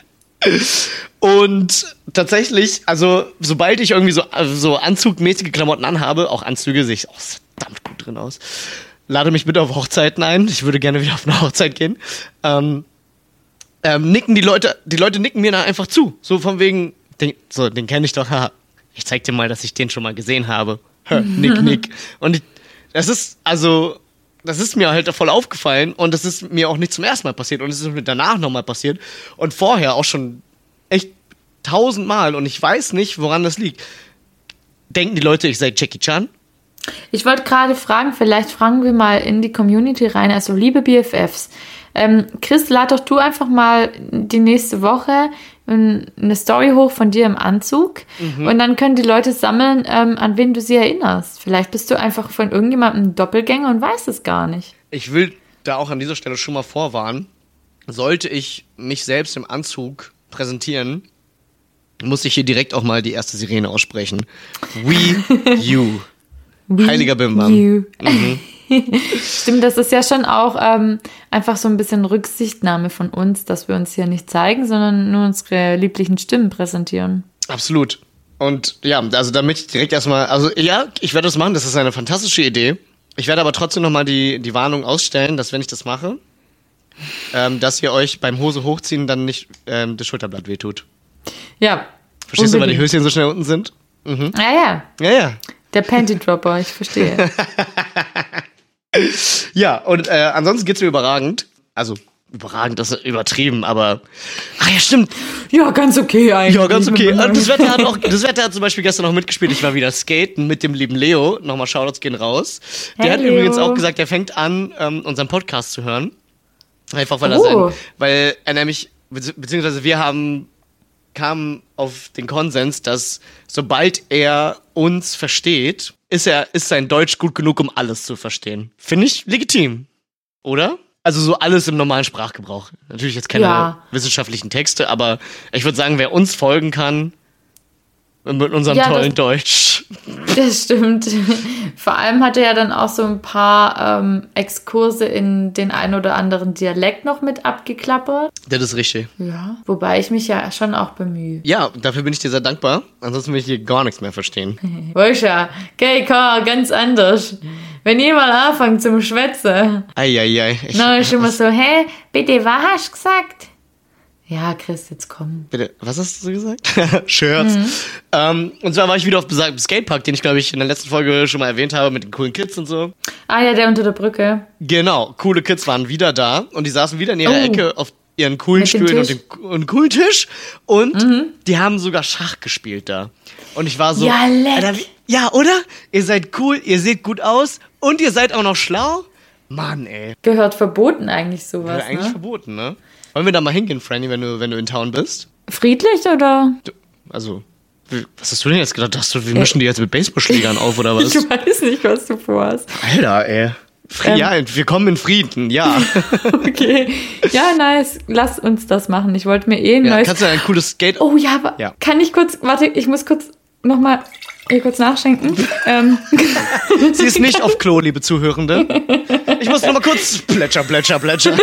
und tatsächlich, also sobald ich irgendwie so, also so anzugmäßige Klamotten anhabe, auch Anzüge, sehe ich auch verdammt gut drin aus. Lade mich bitte auf Hochzeiten ein. Ich würde gerne wieder auf eine Hochzeit gehen. Ähm, ähm, nicken die Leute, die Leute nicken mir da einfach zu. So von wegen, den, so, den kenne ich doch, haha. Ich zeig dir mal, dass ich den schon mal gesehen habe. Nick, nick. Und ich, das ist, also, das ist mir halt voll aufgefallen und das ist mir auch nicht zum ersten Mal passiert und es ist mir danach nochmal passiert und vorher auch schon echt tausendmal und ich weiß nicht, woran das liegt. Denken die Leute, ich sei Jackie Chan? Ich wollte gerade fragen, vielleicht fragen wir mal in die Community rein, also liebe BFFs. Ähm, Chris, lad doch du einfach mal die nächste Woche eine Story hoch von dir im Anzug und dann können die Leute sammeln, ähm, an wen du sie erinnerst. Vielleicht bist du einfach von irgendjemandem Doppelgänger und weißt es gar nicht. Ich will da auch an dieser Stelle schon mal vorwarnen. Sollte ich mich selbst im Anzug präsentieren, muss ich hier direkt auch mal die erste Sirene aussprechen. We, you. Heiliger Bimbam. You. Stimmt, das ist ja schon auch ähm, einfach so ein bisschen Rücksichtnahme von uns, dass wir uns hier nicht zeigen, sondern nur unsere lieblichen Stimmen präsentieren. Absolut. Und ja, also damit ich direkt erstmal, also ja, ich werde das machen, das ist eine fantastische Idee. Ich werde aber trotzdem nochmal die, die Warnung ausstellen, dass wenn ich das mache, ähm, dass ihr euch beim Hose hochziehen dann nicht ähm, das Schulterblatt wehtut. Ja. Verstehst du, weil die unbedingt. Höschen so schnell unten sind? Ja, ja. Ja, ja. Der Panty Dropper, ich verstehe. Ja, und äh, ansonsten geht's mir überragend. Also, überragend, das ist übertrieben, aber. Ach ja, stimmt. ja, ganz okay eigentlich. Ja, ganz okay. Das Wetter hat auch, das Wetter hat zum Beispiel gestern noch mitgespielt. Ich war wieder skaten mit dem lieben Leo. Nochmal Shoutouts gehen raus. Der Hey, hat Leo. übrigens auch gesagt, er fängt an, ähm, unseren Podcast zu hören. Einfach weil er Oh. sein, weil er nämlich, bezieh- beziehungsweise wir haben, kamen auf den Konsens, dass sobald er uns versteht, ist er, ist sein Deutsch gut genug, um alles zu verstehen. Finde ich legitim. Oder? Also so alles im normalen Sprachgebrauch. Natürlich jetzt keine Ja. wissenschaftlichen Texte, aber ich würde sagen, wer uns folgen kann, mit unserem Ja, das- tollen Deutsch. Das stimmt. Vor allem hat er ja dann auch so ein paar ähm, Exkurse in den ein oder anderen Dialekt noch mit abgeklappert. Das ist richtig. Ja. Wobei ich mich ja schon auch bemühe. Ja, dafür bin ich dir sehr dankbar. Ansonsten will ich hier gar nichts mehr verstehen. Ja, okay, klar, ganz anders. Wenn ihr mal anfangt zum Schwätzen, Eieiei. Dann ist immer so, hä, bitte, was hast du gesagt? Ja, Chris, jetzt komm. Bitte, was hast du gesagt? Scherz. Ähm, und zwar war ich wieder auf besagtem Skatepark, den ich glaube ich in der letzten Folge schon mal erwähnt habe mit den coolen Kids und so. Ah ja, der unter der Brücke. Genau, coole Kids waren wieder da und die saßen wieder in ihrer Oh. Ecke auf ihren coolen Mit Stühlen und dem und coolen Tisch und die haben sogar Schach gespielt da. Und ich war so, Ja, leck. Alter, ja, oder? Ihr seid cool, ihr seht gut aus und ihr seid auch noch schlau? Mann, ey. Gehört verboten eigentlich sowas, Wäre eigentlich ne? verboten, ne? Wollen wir da mal hingehen, Franny, wenn du, wenn du in Town bist? Friedlich oder? Du, also, was hast du denn jetzt gedacht? Hast du, wir mischen die jetzt mit Baseballschlägern auf oder was? Ich weiß nicht, was du vorhast. Alter, ey. Ähm. ja, wir kommen in Frieden, ja. Okay. Ja, nice. Lass uns das machen. Ich wollte mir eh ein ja neues. kannst du ein cooles Skate... Oh ja, aber Ja. kann ich kurz. Warte, ich muss kurz nochmal hier kurz nachschenken. ähm, Sie ist nicht auf Klo, liebe Zuhörende. Ich muss noch mal kurz plätscher, plätscher, plätscher.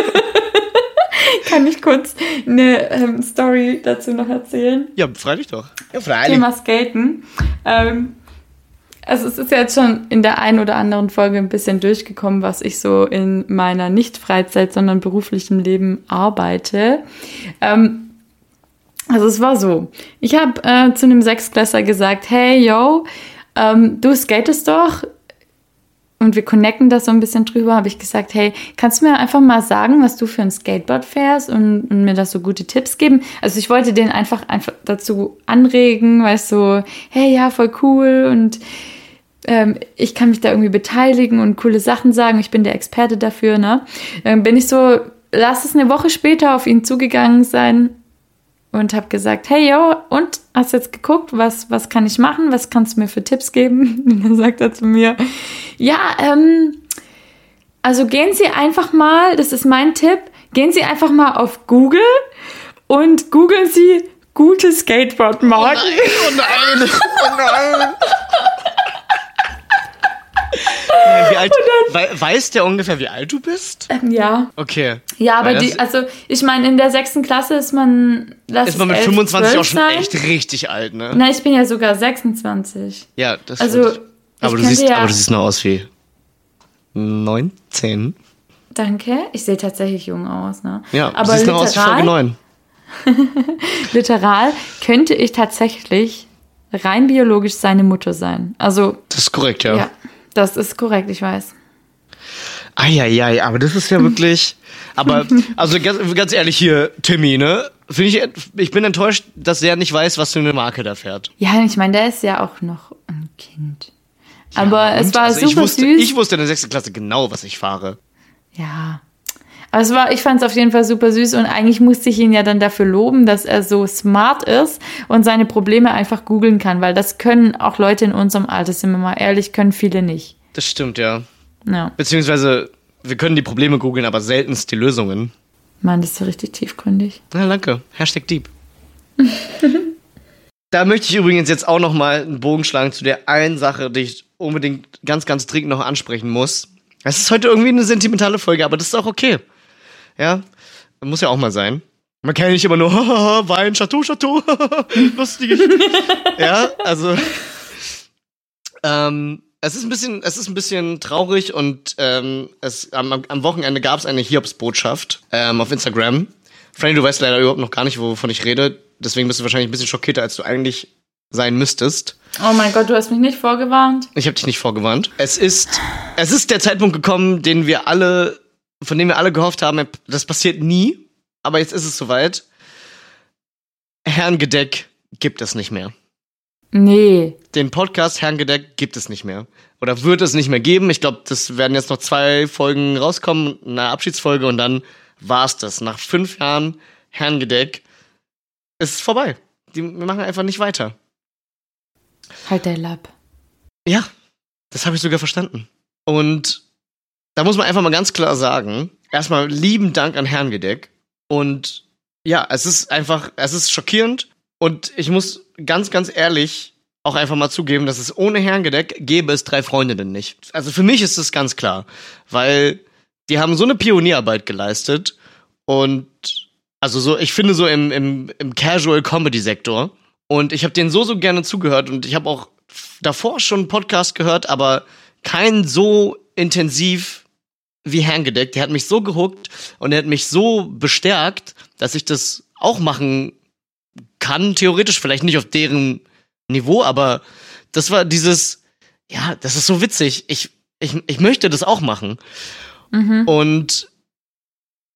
kann ich kurz eine ähm, Story dazu noch erzählen? Ja, freilich doch. Ja, freilich. Thema Skaten. Ähm, also es ist ja jetzt schon in der einen oder anderen Folge ein bisschen durchgekommen, was ich so in meiner nicht Freizeit, sondern beruflichen Leben arbeite. Ähm, also es war so, ich habe äh, zu einem Sechsklässler gesagt, hey, yo, ähm, du skatest doch. Und wir connecten das so ein bisschen drüber, habe ich gesagt, hey, kannst du mir einfach mal sagen, was du für ein Skateboard fährst und, und mir das so gute Tipps geben? Also ich wollte den einfach, einfach dazu anregen, weißt du, so, hey, ja, voll cool und ähm, ich kann mich da irgendwie beteiligen und coole Sachen sagen, ich bin der Experte dafür, ne? Dann bin ich so, lass es eine Woche später auf ihn zugegangen sein und habe gesagt, hey yo, und hast jetzt geguckt, was, was kann ich machen, was kannst du mir für Tipps geben? Und dann sagt er zu mir, ja, ähm, also gehen Sie einfach mal, das ist mein Tipp, gehen Sie einfach mal auf Google und googeln Sie gute Skateboardmarken. Oh nein, oh nein, oh nein. Wie alt, wei- weiß der ungefähr, wie alt du bist? Ähm, ja. Okay. Ja, aber die, also ich meine, in der sechsten Klasse ist man, ist man mit 11, 25 auch 12 schon sein. echt richtig alt, ne? Na, ich bin ja sogar 26. Ja, das Also, stimmt. Aber ich du, siehst, ja- aber du siehst noch aus wie 19. Danke. Ich sehe tatsächlich jung aus, ne? Ja, du aber siehst noch aus wie Folge literal, 9. literal könnte ich tatsächlich rein biologisch seine Mutter sein. Also, Das ist korrekt, ja. ja, das ist korrekt, ich weiß. Eieiei, aber das ist ja wirklich. Aber, also ganz, ganz ehrlich hier, Timmy, ne? Finde ich, ich bin enttäuscht, dass der nicht weiß, was für eine Marke da fährt. Ja, ich meine, der ist ja auch noch ein Kind. Aber es Und? war also ich super wusste, süß. Ich wusste in der sechsten Klasse genau, was ich fahre. Ja. Aber es war, ich fand es auf jeden Fall super süß und eigentlich musste ich ihn ja dann dafür loben, dass er so smart ist und seine Probleme einfach googeln kann, weil das können auch Leute in unserem Alter, sind wir mal ehrlich, können viele nicht. Das stimmt, ja. Ja. Beziehungsweise, wir können die Probleme googeln, aber seltenst die Lösungen. Mann, das ist so richtig tiefgründig. Na, danke. Hashtag Deep. da möchte ich übrigens jetzt auch noch mal einen Bogen schlagen zu der einen Sache, die ich unbedingt ganz, ganz dringend noch ansprechen muss. Es ist heute irgendwie eine sentimentale Folge, aber das ist auch okay. Ja, muss ja auch mal sein. Man kann ja nicht immer nur hahaha, Wein, Chateau, Chateau, lustig. ja, also ähm, es ist ein bisschen, es ist ein bisschen traurig und ähm, es, am, am Wochenende gab es eine Hiobs-Botschaft ähm, auf Instagram. Franny, du weißt leider überhaupt noch gar nicht, wovon ich rede. Deswegen bist du wahrscheinlich ein bisschen schockierter, als du eigentlich sein müsstest. Oh mein Gott, du hast mich nicht vorgewarnt. Ich habe dich nicht vorgewarnt. Es ist, es ist der Zeitpunkt gekommen, den wir alle, von dem wir alle gehofft haben, das passiert nie. Aber jetzt ist es soweit. Herrengedeck gibt es nicht mehr. Nee. Den Podcast Herrengedeck gibt es nicht mehr. Oder wird es nicht mehr geben. Ich glaube, das werden jetzt noch zwei Folgen rauskommen, eine Abschiedsfolge und dann war's das. Nach fünf Jahren Herrengedeck ist es vorbei. Die, wir machen einfach nicht weiter. Halt der Lapp. Ja, das habe ich sogar verstanden. Und da muss man einfach mal ganz klar sagen, erstmal lieben Dank an Herrengedeck. Und ja, es ist einfach, es ist schockierend. Und ich muss ganz, ganz ehrlich auch einfach mal zugeben, dass es ohne Herrengedeck gäbe es drei Freundinnen nicht. Also für mich ist es ganz klar, weil die haben so eine Pionierarbeit geleistet und also so, ich finde so im, im, im Casual Comedy Sektor und ich habe denen so, so gerne zugehört und ich habe auch davor schon einen Podcast gehört, aber keinen so intensiv wie Herrengedeck. Der hat mich so gehuckt und er hat mich so bestärkt, dass ich das auch machen kann, theoretisch, vielleicht nicht auf deren Niveau, aber das war dieses, ja, das ist so witzig. Ich, ich, ich möchte das auch machen. Mhm. Und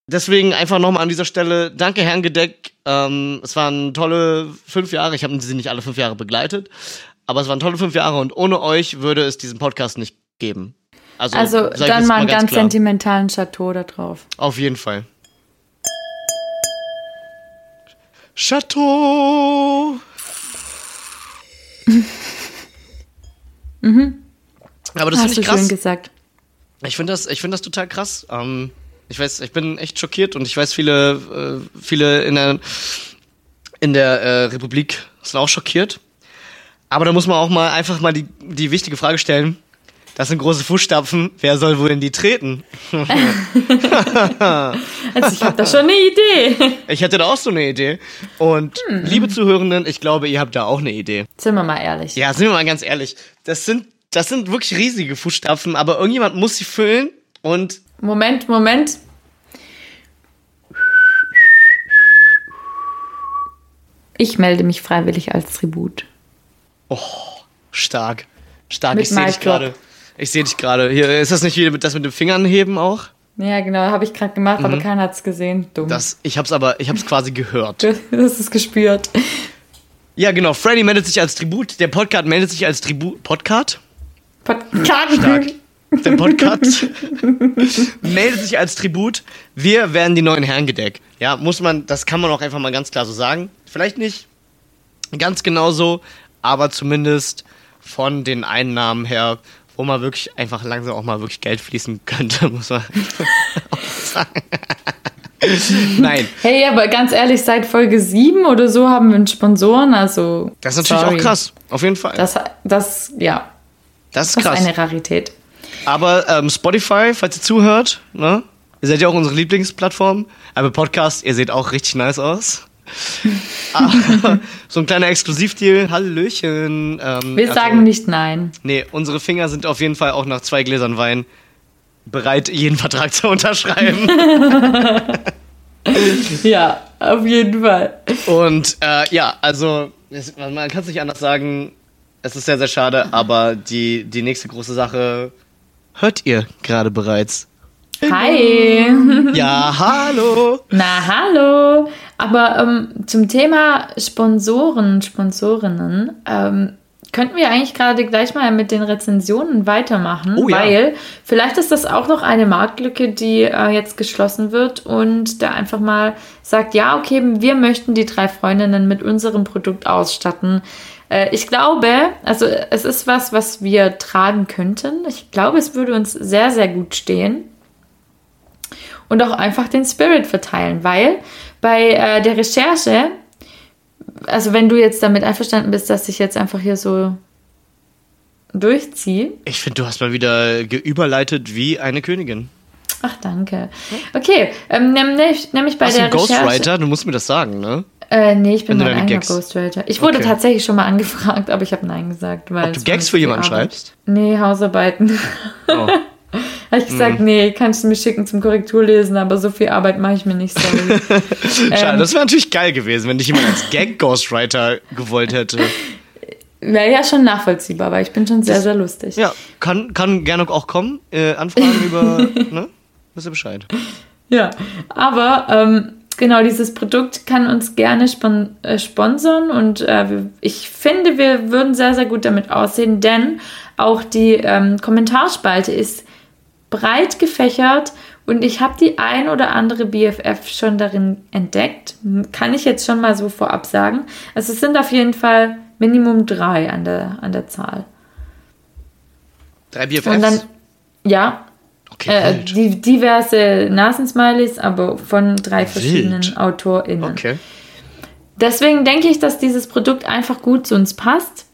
deswegen einfach nochmal an dieser Stelle, danke Herrengedeck. Ähm, es waren tolle fünf Jahre. Ich habe sie nicht alle fünf Jahre begleitet, aber es waren tolle fünf Jahre und ohne euch würde es diesen Podcast nicht geben. Also, Also dann mal einen ganz klar. sentimentalen Chateau da drauf. Auf jeden Fall. Chateau. Aber das finde ich schön krass. gesagt. Ich finde das, ich finde das total krass. Ähm, ich weiß, ich bin echt schockiert und ich weiß, viele, äh, viele in der, in der äh, Republik sind auch schockiert. Aber da muss man auch mal einfach mal die, die wichtige Frage stellen. Das sind große Fußstapfen. Wer soll wohl in die treten? Also ich habe da schon eine Idee. Ich hätte da auch so eine Idee. Und liebe Zuhörenden, ich glaube, ihr habt da auch eine Idee. Sind wir mal ehrlich. Ja, sind wir mal ganz ehrlich. Das sind, das sind wirklich riesige Fußstapfen, aber irgendjemand muss sie füllen und Moment, Moment. Ich melde mich freiwillig als Tribut. stark. Stark, Mit ich sehe dich gerade. Ich sehe dich gerade. Hier ist das nicht wieder mit, das mit dem Fingern heben auch? Ja, genau, habe ich gerade gemacht, aber keiner hat's gesehen. Dumm. Mhm. Das, ich hab's aber, ich hab's quasi gehört. das ist gespürt. Ja, genau. Freddy meldet sich als Tribut. Der Podcast meldet sich als Tribut. Podcast? Podcast. Stark. Der Podcast meldet sich als Tribut. Wir werden die neuen Herren gedeckt. Ja, muss man, das kann man auch einfach mal ganz klar so sagen. Vielleicht nicht ganz genau so, aber zumindest von den Einnahmen her, wo man wirklich einfach langsam auch mal wirklich Geld fließen könnte, muss man auch sagen. Nein, Hey, aber ganz ehrlich, seit Folge 7 oder so haben wir einen Sponsoren, also. das ist natürlich sorry. auch krass. Auf jeden Fall. Das, das, ja, Das ist das ist krass. eine Rarität. Aber ähm, Spotify, falls ihr zuhört, ne? Ihr seid ja auch unsere Lieblingsplattform. Aber Podcast, ihr seht auch richtig nice aus. Aber so ein kleiner Exklusivdeal. Hallöchen. Ähm, Wir also- sagen nicht nein. Nee, unsere Finger sind auf jeden Fall auch nach zwei Gläsern Wein bereit, jeden Vertrag zu unterschreiben. Ja, auf jeden Fall. Und äh, ja, also man kann es nicht anders sagen. Es ist sehr, sehr schade, aber die, die nächste große Sache hört ihr gerade bereits. Hi. Ja, hallo. Na, hallo. Aber ähm, zum Thema Sponsoren, Sponsorinnen, ähm, könnten wir eigentlich gerade gleich mal mit den Rezensionen weitermachen, Oh ja. weil vielleicht ist das auch noch eine Marktlücke, die äh, jetzt geschlossen wird und da einfach mal sagt, ja, okay, wir möchten die drei Freundinnen mit unserem Produkt ausstatten. Äh, ich glaube, also es ist was, was wir tragen könnten. Ich glaube, es würde uns sehr, sehr gut stehen und auch einfach den Spirit verteilen, weil bei äh, der Recherche, also wenn du jetzt damit einverstanden bist, dass ich jetzt einfach hier so durchziehe. Ich finde, du hast mal wieder geüberleitet wie eine Königin. Ach, danke. Okay, ähm, nämlich, nämlich bei Hast du der einen Recherche. Ghostwriter? Du musst mir das sagen, ne? Äh, nee, ich bin du mein eigener Gags- Ghostwriter. Ich wurde Okay. tatsächlich schon mal angefragt, aber ich habe Nein gesagt. Weil Ob du Gags für jemanden Arbeit. schreibst? Nee, Hausarbeiten. Oh. habe ich gesagt, nee, kannst du mir schicken zum Korrekturlesen, aber so viel Arbeit mache ich mir nicht, sorry. Schade, Ähm. das wäre natürlich geil gewesen, wenn dich jemand als Gag-Ghostwriter gewollt hätte. Wäre ja schon nachvollziehbar, weil ich bin schon sehr, sehr lustig. Ja, kann, kann gerne auch kommen. Äh, Anfragen über, ne? Wisst ihr Bescheid. Ja, aber ähm, genau dieses Produkt kann uns gerne spon äh, sponsern und äh, wir, ich finde, wir würden sehr, sehr gut damit aussehen, denn auch die ähm, Kommentarspalte ist breit gefächert und ich habe die ein oder andere BFF schon darin entdeckt. Kann ich jetzt schon mal so vorab sagen. Also es sind auf jeden Fall Minimum drei an der, an der Zahl. Drei BFFs? Dann, ja, okay, äh, die, diverse Nasensmileys, aber von drei verschiedenen Wild. AutorInnen. Okay. Deswegen denke ich, dass dieses Produkt einfach gut zu uns passt.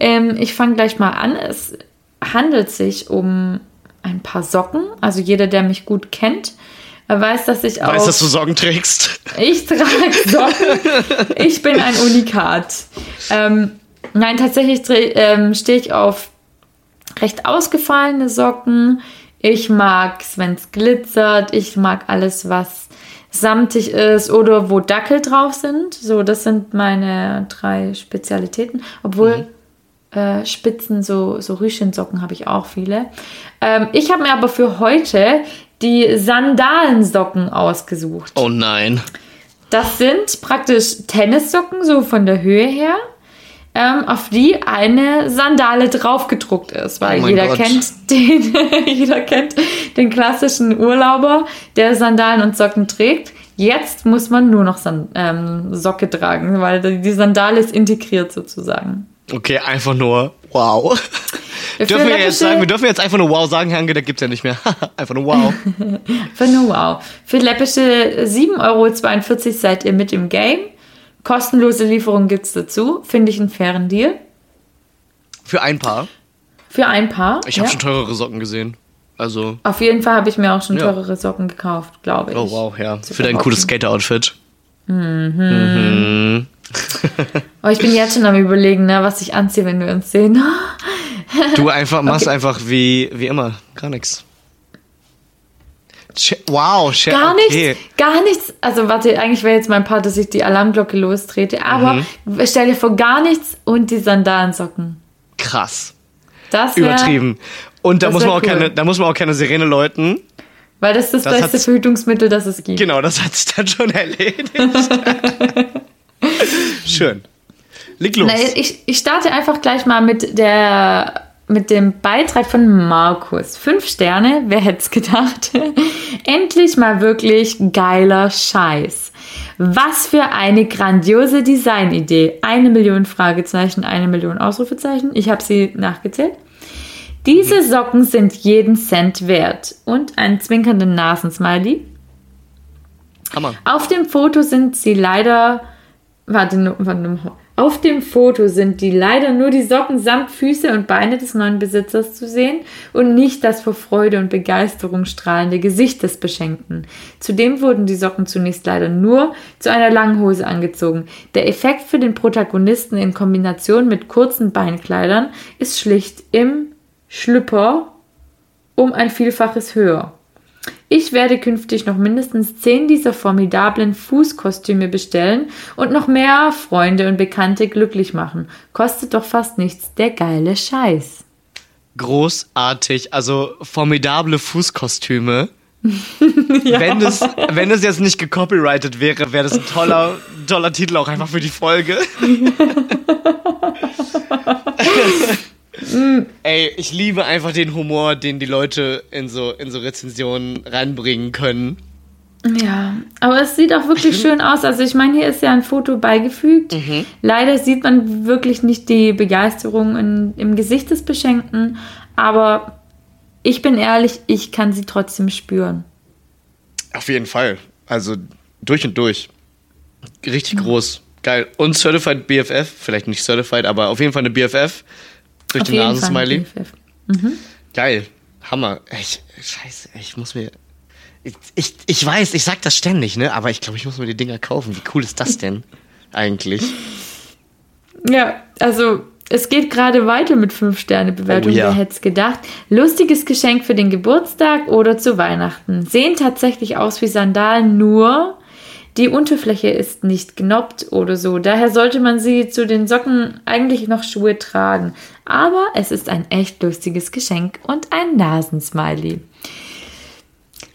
Ähm, ich fange gleich mal an. Es handelt sich um ein paar Socken. Also jeder, der mich gut kennt, weiß, dass ich auch... Weißt, dass du Sorgen trägst? Ich trage Socken. Ich bin ein Unikat. Ähm, nein, tatsächlich ähm, stehe ich auf recht ausgefallene Socken. Ich mag es, wenn es glitzert. Ich mag alles, was samtig ist oder wo Dackel drauf sind. So, das sind meine drei Spezialitäten. Obwohl äh, Spitzen, so, so Rüschensocken habe ich auch viele. Ähm, ich habe mir aber für heute die Sandalensocken ausgesucht. Oh nein. Das sind praktisch Tennissocken, so von der Höhe her, ähm, auf die eine Sandale draufgedruckt ist. Weil Oh jeder Gott. kennt den, jeder kennt den klassischen Urlauber, der Sandalen und Socken trägt. Jetzt muss man nur noch San ähm, Socke tragen, weil die Sandale ist integriert sozusagen. Okay, einfach nur wow. Für dürfen wir jetzt sagen, wir dürfen jetzt einfach nur wow sagen, Herr Ange, da gibt's ja nicht mehr. einfach nur wow. Für nur wow. Für läppische 7,42 Euro seid ihr mit im Game. Kostenlose Lieferung gibt's dazu. Finde ich einen fairen Deal. Für ein Paar. Für ein Paar. Ich habe ja. schon teurere Socken gesehen. Also, Auf jeden Fall habe ich mir auch schon Ja. teurere Socken gekauft, glaube ich. oh wow, ja. Für dein cooles Skater-Outfit. Aber ich bin jetzt schon am überlegen, ne, was ich anziehe, wenn wir uns sehen. Du einfach machst einfach wie, wie immer. Gar nichts. Wow, Ch- Gar okay. nichts, gar nichts. Also warte, eigentlich wäre jetzt mein Part, dass ich die Alarmglocke lostrete. Aber Mhm. stell dir vor, gar nichts und die Sandalensocken. Krass. Das wär, Übertrieben. Und da muss, man auch cool. keine, da muss man auch keine Sirene läuten. Weil das ist das, Das beste Verhütungsmittel, das es gibt. Genau, das hat sich dann schon erledigt. Schön. Leg los. Na, ich, ich starte einfach gleich mal mit der mit dem Beitrag von Markus. Fünf Sterne, wer hätte es gedacht? Endlich mal wirklich geiler Scheiß. Was für eine grandiose Designidee. Eine Million Fragezeichen, eine Million Ausrufezeichen. Ich habe sie nachgezählt. Diese Socken sind jeden Cent wert. Und einen zwinkernden Nasensmiley. Hammer. Auf dem Foto sind sie leider. Warte, nu- warte. Auf dem Foto sind die leider nur die Socken samt Füße und Beine des neuen Besitzers zu sehen und nicht das vor Freude und Begeisterung strahlende Gesicht des Beschenkten. Zudem wurden die Socken zunächst leider nur zu einer langen Hose angezogen. Der Effekt für den Protagonisten in Kombination mit kurzen Beinkleidern ist schlicht im Schlüpper um ein Vielfaches höher. Ich werde künftig noch mindestens zehn dieser formidablen Fußkostüme bestellen und noch mehr Freunde und Bekannte glücklich machen. Kostet doch fast nichts, der geile Scheiß. Großartig. Also formidable Fußkostüme. wenn, es, wenn es jetzt nicht gecopyrighted wäre, wäre das ein toller, toller Titel auch einfach für die Folge. Ey, ich liebe einfach den Humor, den die Leute in so, in so Rezensionen reinbringen können. Ja, aber es sieht auch wirklich schön aus. Also ich meine, hier ist ja ein Foto beigefügt. Leider sieht man wirklich nicht die Begeisterung in, im Gesicht des Beschenkten, aber ich bin ehrlich, ich kann sie trotzdem spüren. Auf jeden Fall. Also durch und durch. Richtig groß. Geil. Und Certified BFF, vielleicht nicht Certified, aber auf jeden Fall eine BFF. Durch Auf den Fall Nasensmiley. BFF. Geil. Hammer. Ich, scheiße, ich muss mir. Ich, ich, ich weiß, ich sag das ständig, ne? Aber ich glaube, ich muss mir die Dinger kaufen. Wie cool ist das denn eigentlich? Ja, also es geht gerade weiter mit 5-Sterne-Bewertung. Oh ja. Wer hätte es gedacht? Lustiges Geschenk für den Geburtstag oder zu Weihnachten. Sehen tatsächlich aus wie Sandalen, nur die Unterfläche ist nicht genoppt oder so. Daher sollte man sie zu den Socken eigentlich noch Schuhe tragen. Aber es ist ein echt lustiges Geschenk und ein Nasensmiley.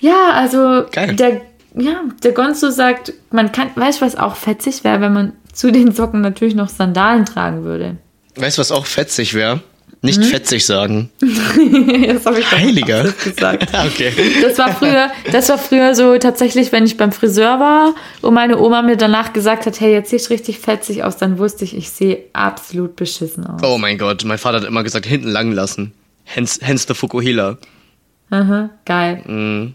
Ja, also Geil. der ja, der Gonzo sagt, man kann, weißt du, was auch fetzig wäre, wenn man zu den Socken natürlich noch Sandalen tragen würde. Weißt du, was auch fetzig wäre? Nicht fetzig sagen. das habe ich Heiliger. gesagt. okay. Das war früher, das war früher so tatsächlich, wenn ich beim Friseur war und meine Oma mir danach gesagt hat, hey, jetzt siehst du richtig fetzig aus, dann wusste ich, ich sehe absolut beschissen aus. Oh mein Gott, mein Vater hat immer gesagt, hinten lang lassen. Hence, hence the Fukuhila. Aha, geil.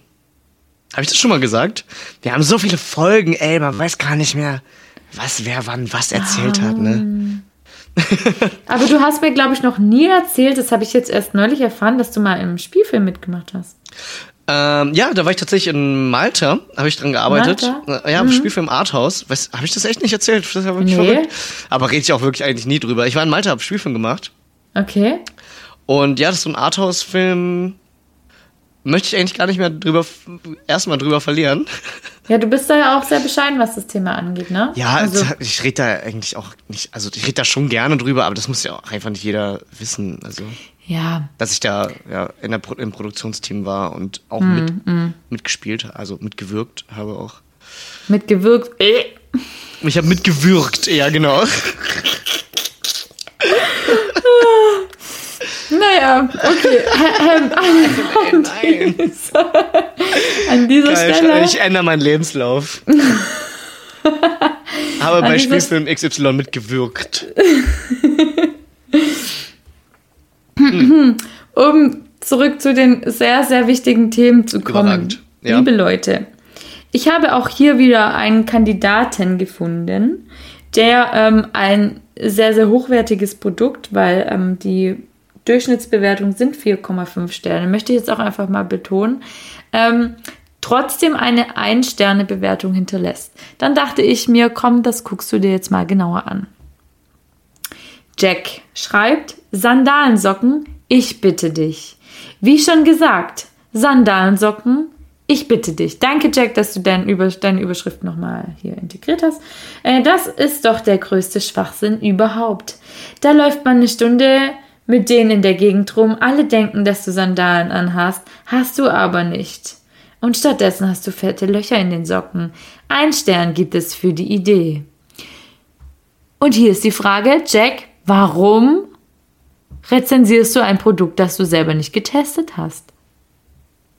Habe ich das schon mal gesagt? Wir haben so viele Folgen, ey, man weiß gar nicht mehr, was wer wann was erzählt hat, ne? Aber du hast mir, glaube ich, noch nie erzählt, das habe ich jetzt erst neulich erfahren, dass du mal im Spielfilm mitgemacht hast. Ähm, ja, da war ich tatsächlich in Malta, habe ich dran gearbeitet. Malta? Äh, Ja, mhm. Spielfilm Arthouse. Habe ich das echt nicht erzählt? Das ist ja wirklich Nee. verrückt. Aber rede ich auch wirklich eigentlich nie drüber. Ich war in Malta, habe Spielfilm gemacht. Okay. Und ja, das ist so ein Arthouse-Film. Möchte ich eigentlich gar nicht mehr drüber, erstmal drüber verlieren. Ja, du bist da ja auch sehr bescheiden, was das Thema angeht, ne? Ja, also, ich rede da eigentlich auch nicht, also ich rede da schon gerne drüber, aber das muss ja auch einfach nicht jeder wissen. Also, ja. dass ich da ja, in der Pro im Produktionsteam war und auch Hm, mit, mitgespielt, also mitgewirkt habe auch. Mitgewirkt. Äh. Ich habe mitgewürgt, ja genau. Naja, okay. Nein. An dieser Geil, Stelle. ich ändere meinen Lebenslauf. Habe bei Spielfilm XY mitgewirkt. um zurück zu den sehr, sehr wichtigen Themen zu kommen. Ja. Liebe Leute, ich habe auch hier wieder einen Kandidaten gefunden, der ähm, ein sehr, sehr hochwertiges Produkt, weil ähm, die Durchschnittsbewertung sind 4,5 Sterne, möchte ich jetzt auch einfach mal betonen, ähm, trotzdem eine Ein-Sterne-Bewertung hinterlässt. Dann dachte ich mir, komm, das guckst du dir jetzt mal genauer an. Jack schreibt, Sandalensocken, ich bitte dich. Wie schon gesagt, Sandalensocken, ich bitte dich. Danke, Jack, dass du dein Über deine Überschrift nochmal hier integriert hast. Äh, das ist doch der größte Schwachsinn überhaupt. Da läuft man eine Stunde mit denen in der Gegend rum. Alle denken, dass du Sandalen anhast, hast du aber nicht. Und stattdessen hast du fette Löcher in den Socken. Ein Stern gibt es für die Idee. Und hier ist die Frage, Jack, warum rezensierst du ein Produkt, das du selber nicht getestet hast?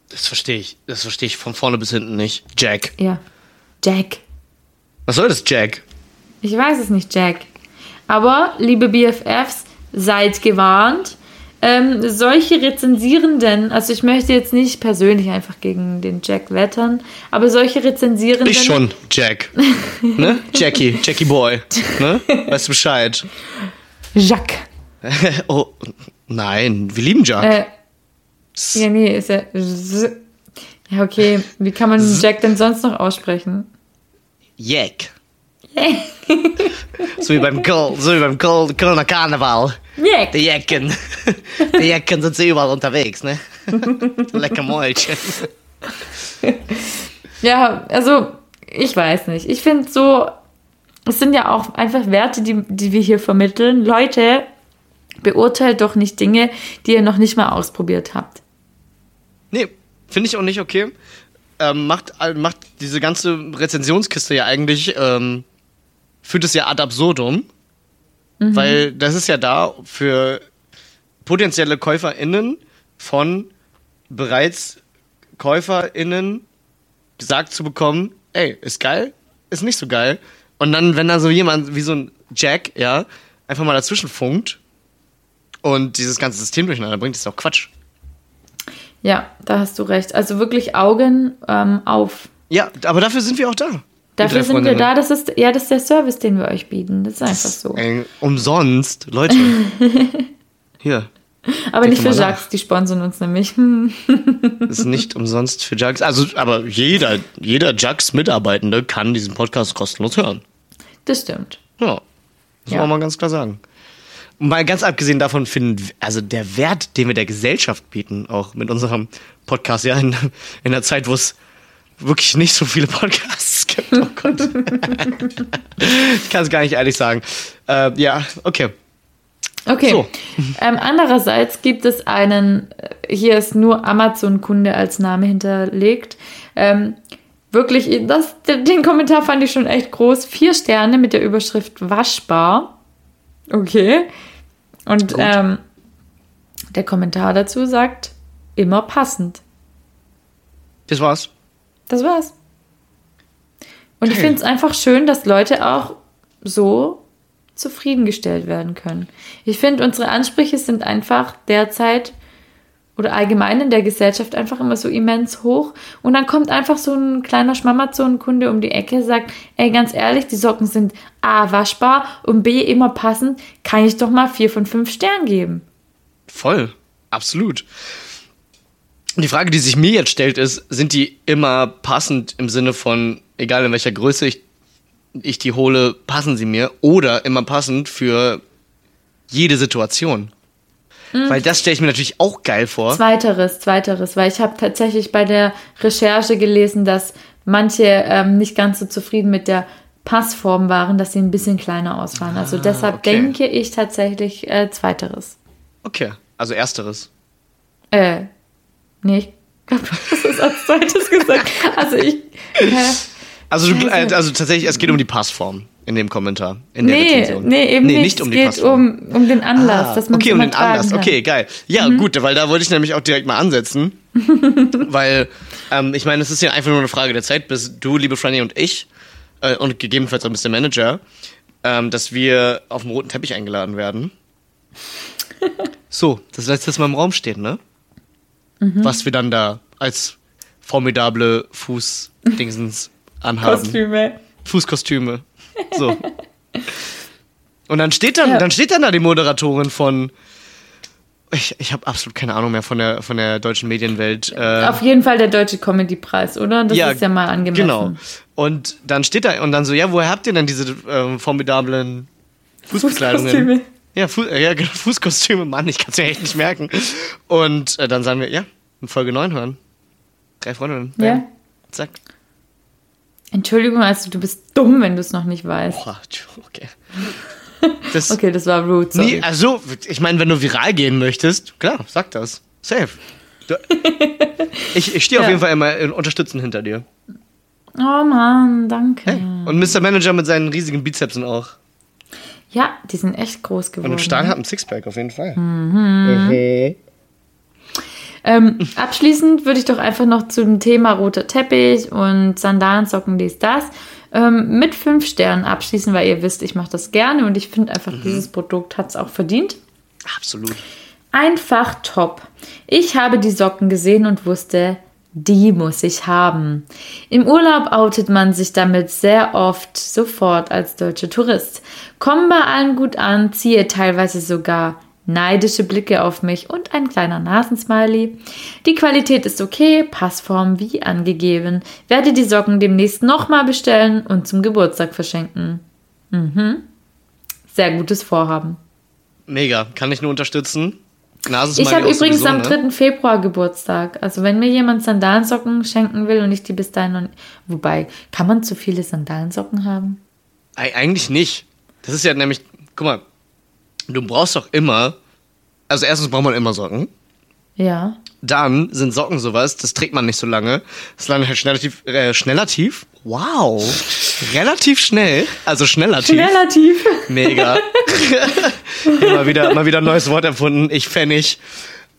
Das verstehe ich. Das verstehe ich von vorne bis hinten nicht. Jack. Ja. Jack. Was soll das, Jack? Ich weiß es nicht, Jack. Aber, liebe BFFs, seid gewarnt. Ähm, solche Rezensierenden, also ich möchte jetzt nicht persönlich einfach gegen den Jack wettern, aber solche Rezensierenden. Ich schon, Jack. ne? Jackie, Jackie Boy. Ne? Weißt du Bescheid? Jacques. oh, nein, wir lieben Jack. Äh, ja, nee, ist ja. Ja, okay. Wie kann man Jack denn sonst noch aussprechen? Jack. so wie beim Köln, so wie beim Köln, Kölner Karneval. Jack. Die Jecken. Die Jecken sind sie überall unterwegs, ne? Lecker Mäulchen. Ja, also, ich weiß nicht. Ich finde so, es sind ja auch einfach Werte, die, die wir hier vermitteln. Leute, beurteilt doch nicht Dinge, die ihr noch nicht mal ausprobiert habt. Nee, finde ich auch nicht okay. Ähm, macht, macht diese ganze Rezensionskiste ja eigentlich, ähm, führt es ja ad absurdum. Mhm. Weil das ist ja da für potenzielle KäuferInnen von bereits KäuferInnen gesagt zu bekommen, ey, ist geil, ist nicht so geil. Und dann, wenn da so jemand wie so ein Jack, ja, einfach mal dazwischen funkt und dieses ganze System durcheinander bringt, ist doch Quatsch. Ja, da hast du recht. Also wirklich Augen ähm, auf. Ja, aber dafür sind wir auch da. Dafür sind wir da. Das ist, ja, das ist der Service, den wir euch bieten. Das ist einfach so. Ey, umsonst, Leute. Hier. Aber nicht für Jacques, die sponsern uns nämlich. das ist nicht umsonst für Jacques. Also, aber jeder, jeder Jacques-Mitarbeitende kann diesen Podcast kostenlos hören. Das stimmt. Ja. Das ja. muss man mal ganz klar sagen. Mal ganz abgesehen davon finden, also der Wert, den wir der Gesellschaft bieten, auch mit unserem Podcast, ja, in, in einer Zeit, wo es wirklich nicht so viele Podcasts gibt. Oh Gott. ich kann es gar nicht ehrlich sagen. Äh, ja, okay. Okay. So. Ähm, andererseits gibt es einen, äh, hier ist nur Amazon-Kunde als Name hinterlegt. Ähm, wirklich, das, den Kommentar fand ich schon echt groß. Vier Sterne mit der Überschrift waschbar. Okay. Und ähm, der Kommentar dazu sagt, immer passend. Das war's. Das war's. Und ich finde es einfach schön, dass Leute auch so zufriedengestellt werden können. Ich finde, unsere Ansprüche sind einfach derzeit oder allgemein in der Gesellschaft einfach immer so immens hoch. Und dann kommt einfach so ein kleiner Schmamazon-Kunde um die Ecke, sagt, ey, ganz ehrlich, die Socken sind A, waschbar und B, immer passend, kann ich doch mal vier von fünf Sternen geben. Voll, absolut. Die Frage, die sich mir jetzt stellt, ist, sind die immer passend im Sinne von, egal in welcher Größe ich, ich die hole, passen sie mir oder immer passend für jede Situation? Mhm. Weil das stelle ich mir natürlich auch geil vor. Zweiteres, zweiteres, weil ich habe tatsächlich bei der Recherche gelesen, dass manche ähm, nicht ganz so zufrieden mit der Passform waren, dass sie ein bisschen kleiner ausfallen. Also ah, deshalb okay. denke ich tatsächlich äh, zweiteres. Okay, also ersteres. Äh, nee, ich glaube, du hast es als zweites gesagt. Also ich. Äh, also, du, äh, also tatsächlich, es geht um die Passform in dem Kommentar. In der nee, Rezension. nee, eben nee, nicht. nicht um es geht um, um den Anlass, ah, dass man Okay, um den Anlass. Kann. Okay, geil. Ja, mhm. gut, weil da wollte ich nämlich auch direkt mal ansetzen. weil, ähm, ich meine, es ist ja einfach nur eine Frage der Zeit, bis du, liebe Franny und ich, äh, und gegebenenfalls auch Mr. Manager, ähm, dass wir auf dem roten Teppich eingeladen werden. so, das letzte Mal im Raum steht, ne? Mhm. Was wir dann da als formidable Fußdingsens anhaben. Kostüme. Fußkostüme. So. Und dann steht dann, ja. dann steht dann da die Moderatorin von. Ich, ich habe absolut keine Ahnung mehr von der, von der deutschen Medienwelt. Äh, Auf jeden Fall der Deutsche Comedy-Preis, oder? Das ja, ist ja mal angemessen. Genau. Und dann steht da, und dann so, ja, woher habt ihr denn diese ähm, formidablen Fußbekleidungen? Fußkostüme. Ja, Fu ja, genau, Fußkostüme, Mann, ich kann es mir echt nicht merken. Und äh, dann sagen wir, ja, in Folge 9 hören. Drei Freundinnen. Ja. Zack. Entschuldigung, also du bist dumm, wenn du es noch nicht weißt. Boah, okay. Das, Okay, das war rude. Sorry. Nee, also, ich meine, wenn du viral gehen möchtest, klar, sag das. Safe. Du, ich ich stehe auf Ja. jeden Fall immer in unterstützen hinter dir. Oh Mann, danke. Hey. Und Mr. Manager mit seinen riesigen Bizepsen auch. Ja, die sind echt groß Und geworden. Stahl hat ein Sixpack auf jeden Fall. Mhm. Ähm, abschließend würde ich doch einfach noch zum Thema roter Teppich und Sandalensocken, dies, das, ähm, mit fünf Sternen abschließen, weil ihr wisst, ich mache das gerne und ich finde einfach, dieses Produkt hat es auch verdient. Absolut. Einfach top. Ich habe die Socken gesehen und wusste, die muss ich haben. Im Urlaub outet man sich damit sehr oft sofort als deutscher Tourist. Kommen bei allen gut an, ziehe teilweise sogar neidische Blicke auf mich und ein kleiner Nasensmiley. Die Qualität ist okay, Passform wie angegeben. Werde die Socken demnächst nochmal bestellen und zum Geburtstag verschenken. Mhm. Sehr gutes Vorhaben. Mega. Kann ich nur unterstützen. Nase Ich habe übrigens am ne? 3. Februar Geburtstag. Also wenn mir jemand Sandalensocken schenken will und ich die bis dahin noch. Wobei, kann man zu viele Sandalensocken haben? Eig- Eigentlich nicht. Das ist ja nämlich, guck mal, du brauchst doch immer, also erstens braucht man immer Socken. Ja. Dann sind Socken sowas, das trägt man nicht so lange. Das landet halt schnellativ, äh, schnellativ. Wow. Relativ schnell. Also schnellativ. Relativ. Mega. mal wieder, mal wieder ein neues Wort erfunden. Ich Pfennig.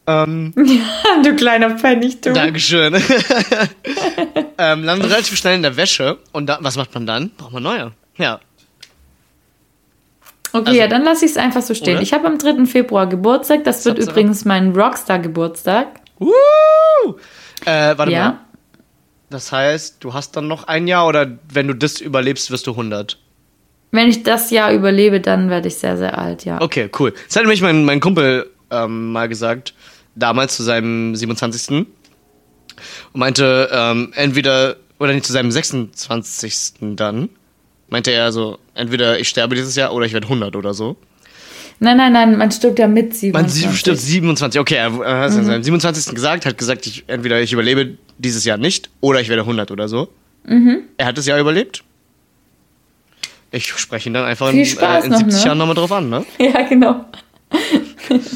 Ähm, du kleiner Pfennig, du. Dankeschön. ähm, landet relativ schnell in der Wäsche. Und da, was macht man dann? Braucht man neue. Ja. Okay, Also- ja, dann lasse ich es einfach so stehen. Oder? Ich habe am 3. Februar Geburtstag. Das wird übrigens mein Rockstar-Geburtstag. Uh! Äh, warte Ja. mal. Das heißt, du hast dann noch ein Jahr oder wenn du das überlebst, wirst du 100. Wenn ich das Jahr überlebe, dann werde ich sehr, sehr alt, ja. Okay, cool. Das hat nämlich mein, mein Kumpel ähm, mal gesagt, damals zu seinem 27. Und meinte, ähm, entweder, oder nicht zu seinem 26. dann, meinte er so, entweder ich sterbe dieses Jahr oder ich werde 100 oder so. Nein, nein, nein, man stirbt ja mit Man 27. stirbt 27, okay, er er hat es an seinem 27. gesagt, hat gesagt, ich, entweder ich überlebe dieses Jahr nicht oder ich werde 100 oder so. Er hat das Jahr überlebt. Ich spreche ihn dann einfach in, äh, in noch, 70 ne? Jahren nochmal drauf an, ne? Ja, genau.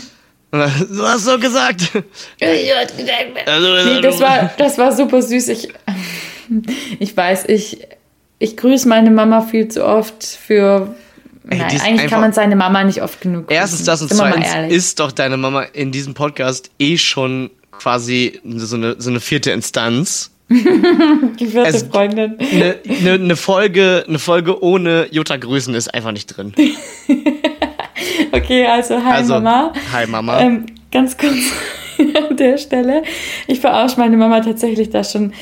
Du hast so gesagt. Nee, das war, das war super süß. Ich, ich weiß, ich, ich grüße meine Mama viel zu oft für. Ey, Nein, eigentlich kann man seine Mama nicht oft genug grüßen. Erstens das und zweitens ist doch deine Mama in diesem Podcast eh schon quasi so eine, so eine vierte Instanz. die vierte also- Freundin. Eine, eine, eine, Folge, eine Folge ohne Jutta Grüßen ist einfach nicht drin. Okay, also hi Also, Mama. hi Mama. Ähm, ganz kurz an der Stelle. Ich verarsche meine Mama tatsächlich da schon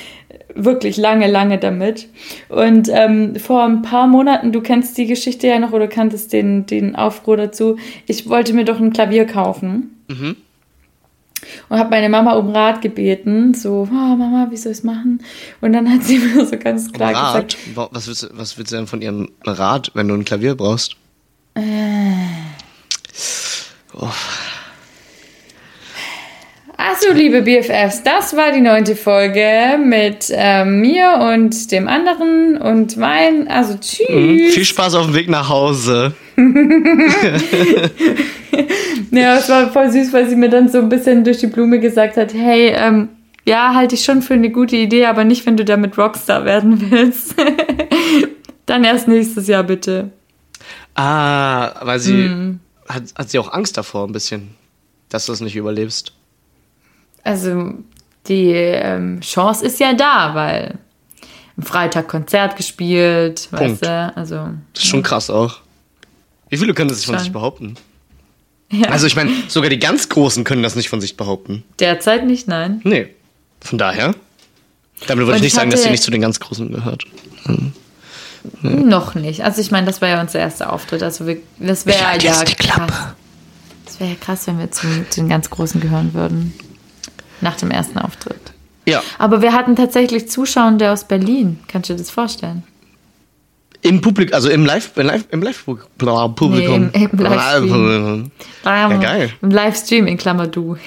wirklich lange, lange damit. Und ähm, vor ein paar Monaten, du kennst die Geschichte ja noch oder kanntest den, den Aufruhr dazu, ich wollte mir doch ein Klavier kaufen. Mhm. Und habe meine Mama um Rat gebeten, so, oh, Mama, wie soll ich es machen? Und dann hat sie mir so ganz klar Rat? gesagt, Wa- Was willst, was willst du denn von ihrem Rat, wenn du ein Klavier brauchst? Achso, liebe BFFs, das war die neunte Folge mit ähm, mir und dem anderen und mein, also tschüss. Mhm. Viel Spaß auf dem Weg nach Hause. Ja, es war voll süß, weil sie mir dann so ein bisschen durch die Blume gesagt hat, hey, ähm, ja, halte ich schon für eine gute Idee, aber nicht, wenn du damit Rockstar werden willst. dann erst nächstes Jahr bitte. Ah, weil sie. Mhm. Hat, hat sie auch Angst davor, ein bisschen, dass du es nicht überlebst? Also die ähm, Chance ist ja da, weil am Freitag Konzert gespielt, Punkt. weißt du, also Das ist schon krass auch. Wie viele können das sich von sich behaupten? ja, Also ich meine, sogar die ganz Großen können das nicht von sich behaupten. derzeit nicht, nein. Nee. Von daher. Damit würde ich nicht ich sagen, dass sie nicht zu den ganz Großen gehört. Noch nicht. Also ich meine, das war ja unser erster Auftritt. Also wir, das wäre ja Klappe. krass. Das wäre ja krass, wenn wir zu, zu den ganz Großen gehören würden. Nach dem ersten Auftritt. Ja. Aber wir hatten tatsächlich Zuschauer aus Berlin. Kannst du dir das vorstellen? Im Publikum, also im Live, im Live, im Live Publikum. Nee, im- im Livestream. Ja, geil. Im Livestream in Klammer du.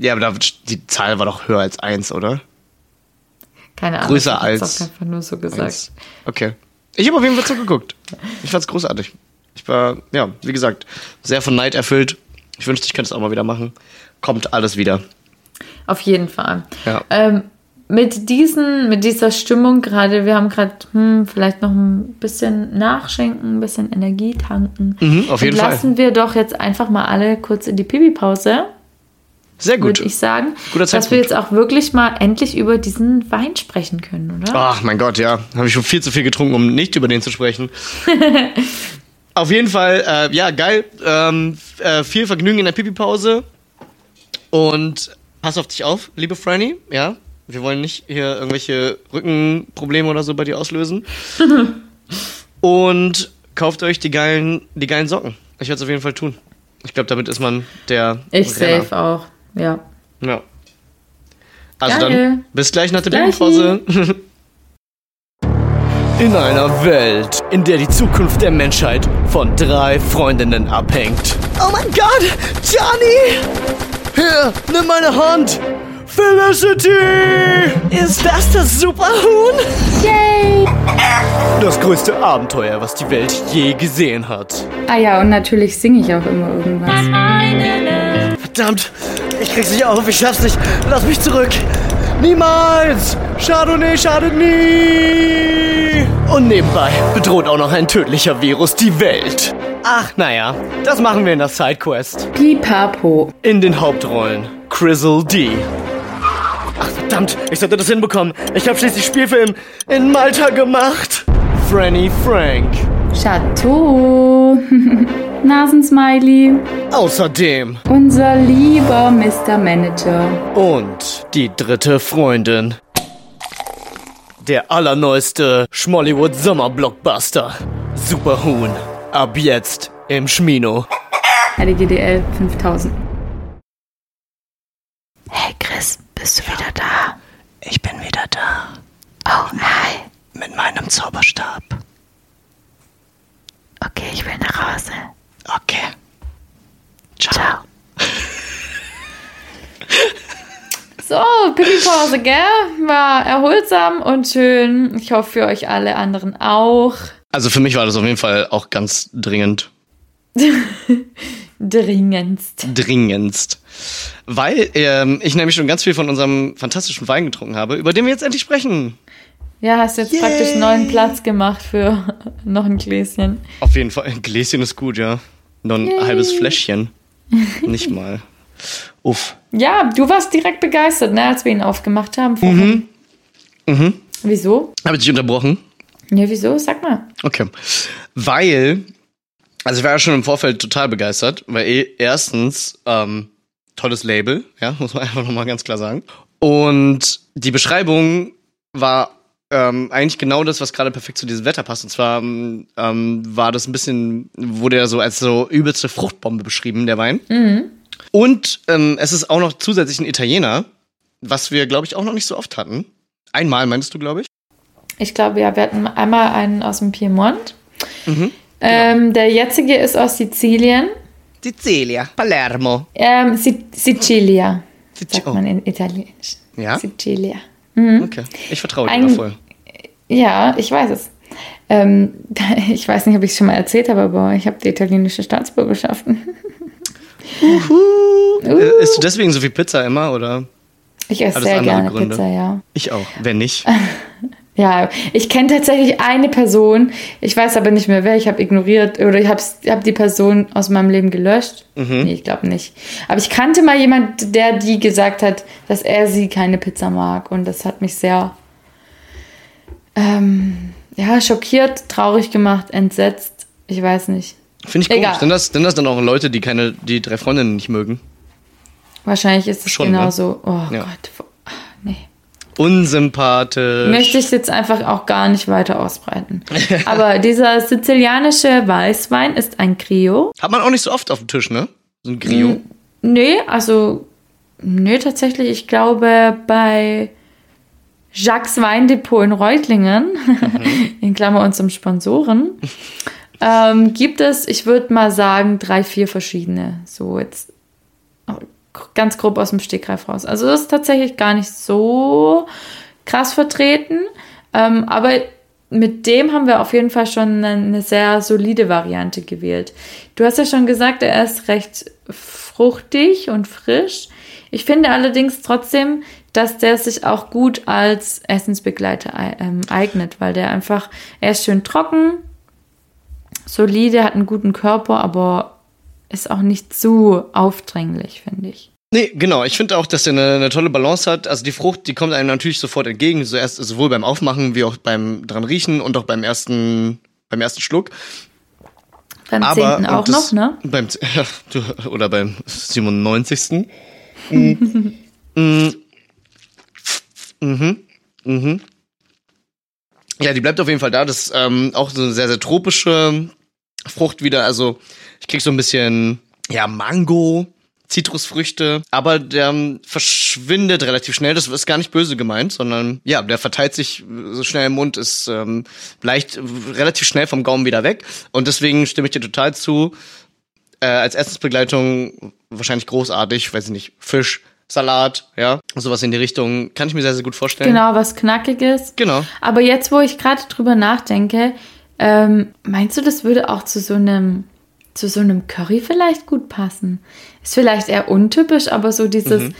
Ja, aber da, die Zahl war doch höher als eins, oder? Keine Ahnung. Größer ich als auch einfach nur so gesagt. Eins. Okay. Ich habe auf jeden Fall zugeguckt. Ich fand's großartig. Ich war, ja, wie gesagt, sehr von Neid erfüllt. Ich wünschte, ich könnte es auch mal wieder machen. Kommt alles wieder. Auf jeden Fall. Ja. Ähm, mit diesen, mit dieser Stimmung gerade, wir haben gerade hm, vielleicht noch ein bisschen nachschenken, ein bisschen Energie tanken. Mhm, auf jeden Fall. Lassen wir doch jetzt einfach mal alle kurz in die Pipi-Pause, Sehr gut. würde ich sagen. Guter dass wir jetzt auch wirklich mal endlich über diesen Wein sprechen können, oder? Ach mein Gott, ja. Habe ich schon viel zu viel getrunken, um nicht über den zu sprechen. Auf jeden Fall, äh, ja, geil. Ähm, äh, viel Vergnügen in der Pipi-Pause. Und pass auf dich auf, liebe Franny, ja. Wir wollen nicht hier irgendwelche Rückenprobleme oder so bei dir auslösen. Und kauft euch die geilen, die geilen Socken. Ich werde es auf jeden Fall tun. Ich glaube, damit ist man der Ich Renner. safe auch, ja. Ja. Also Geil. dann, bis gleich nach der. Pipi-Pause. In einer Welt, in der die Zukunft der Menschheit von drei Freundinnen abhängt. Oh mein Gott, Johnny! Hier, nimm meine Hand! Felicity! Ist das das Superhuhn? Yay! Das größte Abenteuer, was die Welt je gesehen hat. Ah ja, und natürlich singe ich auch immer irgendwas. Verdammt, ich krieg's nicht auf, ich schaff's nicht. Lass mich zurück. Niemals! Chardonnay schadet nie! Und nebenbei bedroht auch noch ein tödlicher Virus die Welt. Ach, naja, das machen wir in der Sidequest. Pipapo. In den Hauptrollen Crizzle D. Ach, verdammt, ich sollte das hinbekommen. Ich habe schließlich Spielfilm in Malta gemacht. Franny Frank. Chateau. Nasensmiley. Außerdem Unser lieber Mr. Manager. Und die dritte Freundin. Der allerneueste Schmollywood Sommerblockbuster. Superhuhn. Ab jetzt im Schmino. HDGDL 5000. Hey Chris, bist du wieder da? Ich bin wieder da. Oh nein. Mit meinem Zauberstab. Okay, ich will nach Hause. Okay. Ciao. So, Pipi-Pause, gell? War erholsam und schön. Ich hoffe für euch alle anderen auch. Also für mich war das auf jeden Fall auch ganz dringend. Dringendst. Dringendst. Weil ähm, ich nämlich schon ganz viel von unserem fantastischen Wein getrunken habe, über den wir jetzt endlich sprechen. Ja, hast jetzt praktisch neuen Platz gemacht für noch ein Gläschen. Auf jeden Fall. Ein Gläschen ist gut, ja. Nur ein halbes Fläschchen. Nicht mal. Uff. Ja, du warst direkt begeistert, ne, als wir ihn aufgemacht haben. vorhin. Mhm. Wieso? Habe ich dich unterbrochen? Ja, wieso? Sag mal. Okay. Weil, also ich war ja schon im Vorfeld total begeistert, weil eh erstens, ähm, tolles Label, ja, muss man einfach nochmal ganz klar sagen. Und die Beschreibung war ähm, eigentlich genau das, was gerade perfekt zu diesem Wetter passt. Und zwar ähm, war das ein bisschen, wurde er so als so übelste Fruchtbombe beschrieben, der Wein. Und ähm, es ist auch noch zusätzlich ein Italiener, was wir, glaube ich, auch noch nicht so oft hatten. Einmal, meinst du, glaube ich? Ich glaube, ja, wir hatten einmal einen aus dem Piemont. Mhm. Ähm, der jetzige ist aus Sizilien. Sicilia, Palermo. Ähm, Si- Sicilia, Sici- sagt oh. man in Italienisch. Ja? Sicilia. Okay, ich vertraue dir voll. Ja, ich weiß es. Ähm, ich weiß nicht, ob ich es schon mal erzählt habe, aber ich habe die italienische Staatsbürgerschaft. Äh, Isst du deswegen so viel Pizza immer oder? Ich esse sehr gerne Gründe? Pizza, ja. Ich auch. Wenn nicht. Ja, ich kenne tatsächlich eine Person, ich weiß aber nicht mehr wer, ich habe ignoriert oder ich habe hab die Person aus meinem Leben gelöscht. Mhm. Nee, ich glaube nicht. Aber ich kannte mal jemand, der die gesagt hat, dass er sie keine Pizza mag und das hat mich sehr ähm, ja, schockiert, traurig gemacht, entsetzt. Ich weiß nicht. Finde ich Egal. komisch. Sind das, sind das dann auch Leute, die keine, die drei Freundinnen nicht mögen? Wahrscheinlich ist es Schon, ne? genauso. Oh Ja. Gott. ah, Nee. Unsympathisch. Möchte ich jetzt einfach auch gar nicht weiter ausbreiten. Aber dieser sizilianische Weißwein ist ein Crio. Hat man auch nicht so oft auf dem Tisch, ne? So ein Grio. Nee, also, nee, tatsächlich, ich glaube, bei Jacques Weindepot in Reutlingen, in Klammer unserem Sponsoren, ähm, gibt es, ich würde mal sagen, drei, vier verschiedene. So jetzt ganz grob aus dem Stegreif raus. Also das ist tatsächlich gar nicht so krass vertreten. Ähm, aber mit dem haben wir auf jeden Fall schon eine sehr solide Variante gewählt. Du hast ja schon gesagt, er ist recht fruchtig und frisch. Ich finde allerdings trotzdem, dass der sich auch gut als Essensbegleiter ähm, eignet, weil der einfach, er ist schön trocken, solide, hat einen guten Körper, aber ist auch nicht zu aufdringlich, finde ich. Nee, genau. Ich finde auch, dass er eine, eine, tolle Balance hat. Also die Frucht, die kommt einem natürlich sofort entgegen. Zuerst, sowohl beim Aufmachen wie auch beim dran riechen und auch beim ersten, beim ersten Schluck. Beim Aber, zehnten auch das, noch, ne? Beim, oder beim 97. mhm. mhm. Mhm. Ja, die bleibt auf jeden Fall da. Das ist ähm, auch so eine sehr, sehr tropische Frucht wieder. Also ich krieg so ein bisschen, ja, Mango, Zitrusfrüchte, aber der ähm, verschwindet relativ schnell. Das ist gar nicht böse gemeint, sondern ja, der verteilt sich so schnell im Mund, ist ähm, leicht relativ schnell vom Gaumen wieder weg. Und deswegen stimme ich dir total zu. Äh, als Essensbegleitung wahrscheinlich großartig, weiß ich nicht, Fisch, Salat, ja, sowas in die Richtung, kann ich mir sehr, sehr gut vorstellen. Genau, was Knackiges. Genau. Aber jetzt, wo ich gerade drüber nachdenke, ähm, meinst du, das würde auch zu so einem zu so einem Curry vielleicht gut passen. Ist vielleicht eher untypisch, aber so dieses mhm.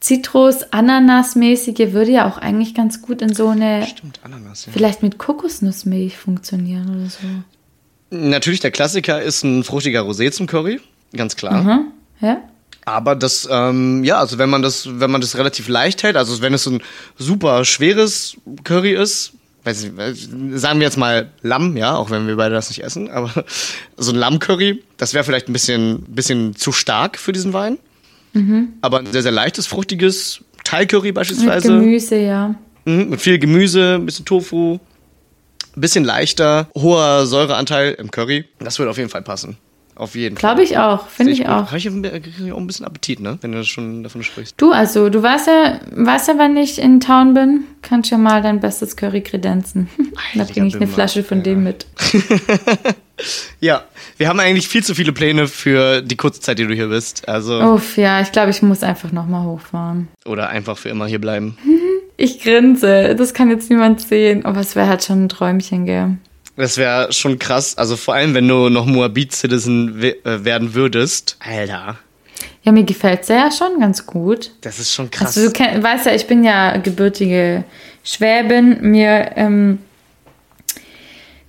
Zitrus-Ananas-mäßige würde ja auch eigentlich ganz gut in so eine. Stimmt, Ananas, ja. Vielleicht mit Kokosnussmilch funktionieren oder so. Natürlich, der Klassiker ist ein fruchtiger Rosé zum Curry, ganz klar. Mhm. Ja. Aber das, ähm, ja, also wenn man das, wenn man das relativ leicht hält, also wenn es ein super schweres Curry ist, weiß ich, sagen wir jetzt mal Lamm, ja, auch wenn wir beide das nicht essen, aber so ein Lammcurry, das wäre vielleicht ein bisschen, bisschen zu stark für diesen Wein. Mhm. Aber ein sehr, sehr leichtes, fruchtiges Thai-Curry beispielsweise. Mit Gemüse, ja. Mhm, mit viel Gemüse, ein bisschen Tofu, ein bisschen leichter, hoher Säureanteil im Curry. Das würde auf jeden Fall passen. Auf jeden Fall. Glaube ich auch, finde ich, ich auch. Habe ich auch ein bisschen Appetit, ne? Wenn du schon davon sprichst. Du, also, du weißt ja, weißt ja, wenn ich in Town bin, kannst du ja mal dein bestes Curry kredenzen. da bringe ich eine Flasche von ja. dem mit. ja, wir haben eigentlich viel zu viele Pläne für die kurze Zeit, die du hier bist. Also. Uff, ja, ich glaube, ich muss einfach nochmal hochfahren. Oder einfach für immer hier bleiben. Ich grinse, das kann jetzt niemand sehen, aber es wäre halt schon ein Träumchen, gell? Das wäre schon krass. Also vor allem, wenn du noch Moabit-Citizen äh, werden würdest. Alter. Ja, mir gefällt es ja schon ganz gut. Das ist schon krass. Also du kenn, weißt ja, ich bin ja gebürtige Schwäbin. Mir ähm,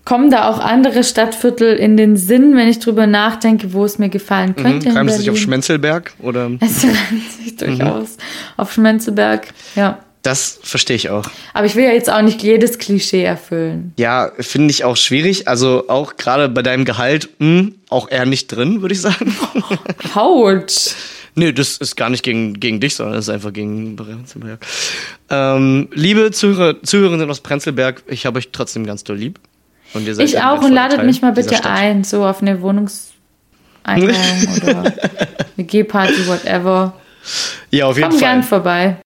kommen da auch andere Stadtviertel in den Sinn, wenn ich drüber nachdenke, wo es mir gefallen mhm. könnte. Mhm, Reimst du dich auf Schmenzelberg? Oder? Es reimt sich durchaus mhm. auf Schmenzelberg, ja. Das verstehe ich auch. Aber ich will ja jetzt auch nicht jedes Klischee erfüllen. Ja, finde ich auch schwierig. Also auch gerade bei deinem Gehalt, mh, hm, auch eher nicht drin, würde ich sagen. Haut. Nö, das ist gar nicht gegen, gegen dich, sondern das ist einfach gegen Prenzlberg. Ähm, liebe Zuhörer, Zuhörerinnen aus Prenzlberg, ich habe euch trotzdem ganz doll lieb. Und ihr seid ich auch und ladet Teil mich mal bitte ein, so auf eine Wohnungseinladung oder eine G-Party, whatever. Ja, auf jeden Komm Fall. gern vorbei.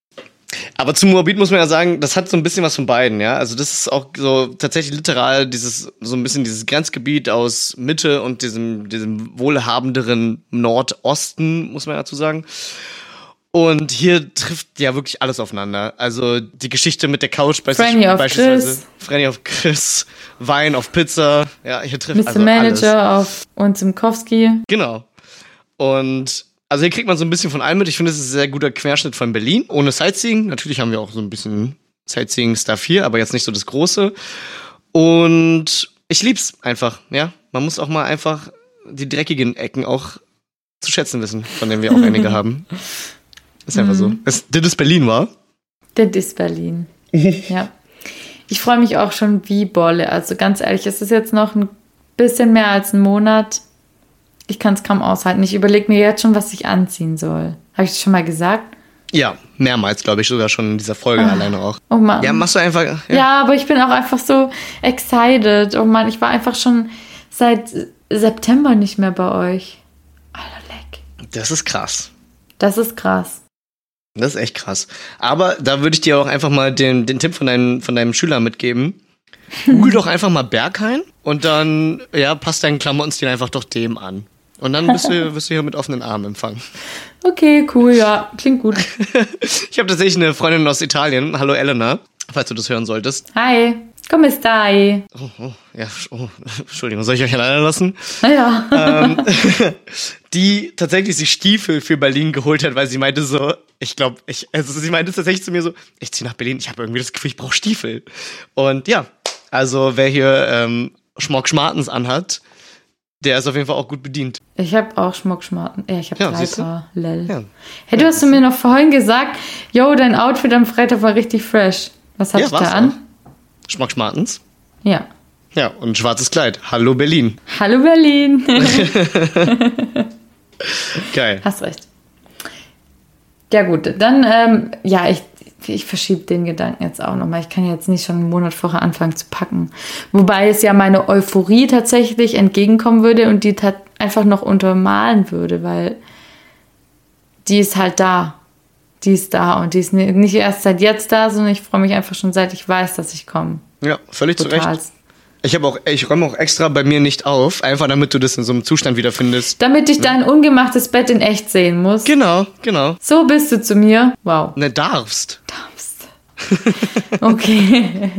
Aber zu Moabit muss man ja sagen, das hat so ein bisschen was von beiden, ja. Also das ist auch so tatsächlich literal dieses, so ein bisschen dieses Grenzgebiet aus Mitte und diesem, diesem wohlhabenderen Nordosten, muss man dazu sagen. Und hier trifft ja wirklich alles aufeinander. Also die Geschichte mit der Couch Franny auf beispielsweise. Chris. Franny auf Chris, Wein auf Pizza. Ja, hier trifft Mr. Also Manager alles. auf und Zimkowski. Genau. Und also hier kriegt man so ein bisschen von allem mit. Ich finde, es ist ein sehr guter Querschnitt von Berlin. Ohne Sightseeing. Natürlich haben wir auch so ein bisschen Sightseeing-Stuff hier, aber jetzt nicht so das Große. Und ich lieb's einfach, ja. Man muss auch mal einfach die dreckigen Ecken auch zu schätzen wissen, von denen wir auch einige haben. Ist einfach so. Mhm. Das, das ist Berlin, war? Das ist Berlin. ja. Ich freue mich auch schon wie Bolle. Also ganz ehrlich, es ist jetzt noch ein bisschen mehr als ein Monat ich kann es kaum aushalten. Ich überlege mir jetzt schon, was ich anziehen soll. Habe ich das schon mal gesagt? Ja, mehrmals, glaube ich, sogar schon in dieser Folge ah. alleine auch. Oh Mann. Ja, machst du einfach. Ja. ja, aber ich bin auch einfach so excited. Oh Mann, ich war einfach schon seit September nicht mehr bei euch. Alter, leck. Das ist krass. Das ist krass. Das ist echt krass. Aber da würde ich dir auch einfach mal den, den Tipp von deinem, von deinem Schüler mitgeben. Google doch einfach mal Berghain und dann, ja, passt deinen Klamottenstil einfach doch dem an. Und dann bist du, wirst du hier mit offenen Armen empfangen. Okay, cool, ja, klingt gut. ich habe tatsächlich eine Freundin aus Italien. Hallo Elena, falls du das hören solltest. Hi. Come stai? Oh, oh, ja, oh, Entschuldigung, soll ich euch alleine lassen? Naja. ähm, die tatsächlich sich Stiefel für Berlin geholt hat, weil sie meinte so, ich glaube, ich, also sie meinte tatsächlich zu mir so, ich ziehe nach Berlin, ich habe irgendwie das Gefühl, ich brauche Stiefel. Und ja, also wer hier ähm, Schmock Schmartens anhat, der ist auf jeden Fall auch gut bedient. Ich habe auch Schmuckschmarten. Ja, ich habe Ja, drei? Paar. Lel. Ja. Hey, du hast du mir noch vorhin gesagt, yo, dein Outfit am Freitag war richtig fresh. Was hast Ja, du war's da an? auch. Schmock Schmartens. Ja. Ja, und ein schwarzes Kleid. Hallo Berlin. Hallo Berlin. Geil. Hast recht. Ja gut, dann, ähm, ja, ich, ich verschiebe den Gedanken jetzt auch nochmal. Ich kann jetzt nicht schon einen Monat vorher anfangen zu packen. Wobei es ja meine Euphorie tatsächlich entgegenkommen würde und die einfach noch untermalen würde, weil die ist halt da. Die ist da und die ist ni- nicht erst seit jetzt da, sondern ich freue mich einfach schon seit ich weiß, dass ich komme. Ja, völlig zu Recht. Ich habe auch, ich räume auch extra bei mir nicht auf, einfach damit du das in so einem Zustand wiederfindest. Damit ich dein ungemachtes Bett in echt sehen muss. Genau, genau. So bist du zu mir. Wow. Ne, darfst. Darfst. Okay.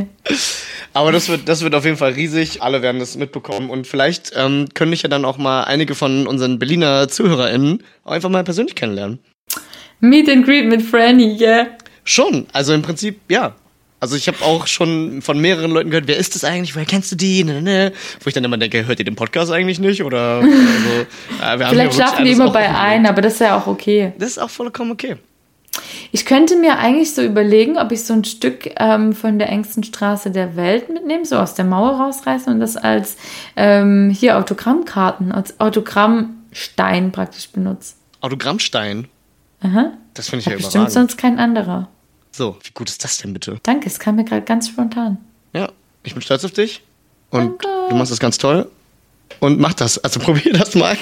Aber das wird, das wird auf jeden Fall riesig. Alle werden das mitbekommen. Und vielleicht ähm, können ich ja dann auch mal einige von unseren Berliner ZuhörerInnen auch einfach mal persönlich kennenlernen. Meet and Greet mit Franny, yeah. Schon. Also im Prinzip, ja. Also ich habe auch schon von mehreren Leuten gehört, wer ist das eigentlich, woher kennst du die? Ne, ne, ne. Wo ich dann immer denke, hört ihr den Podcast eigentlich nicht? Oder also, äh, Vielleicht schlafen die immer bei aufgelegt. ein, aber das ist ja auch okay. Das ist auch vollkommen okay. Ich könnte mir eigentlich so überlegen, ob ich so ein Stück ähm, von der engsten Straße der Welt mitnehme, so aus der Mauer rausreiße und das als ähm, hier Autogrammkarten, als Autogrammstein praktisch benutze. Autogrammstein. Aha. Das finde ich ja Hat bestimmt überragend. sonst kein anderer. So, wie gut ist das denn bitte? Danke, es kam mir gerade ganz spontan. Ja, ich bin stolz auf dich. Und Danke. du machst das ganz toll. Und mach das. Also probier das mal.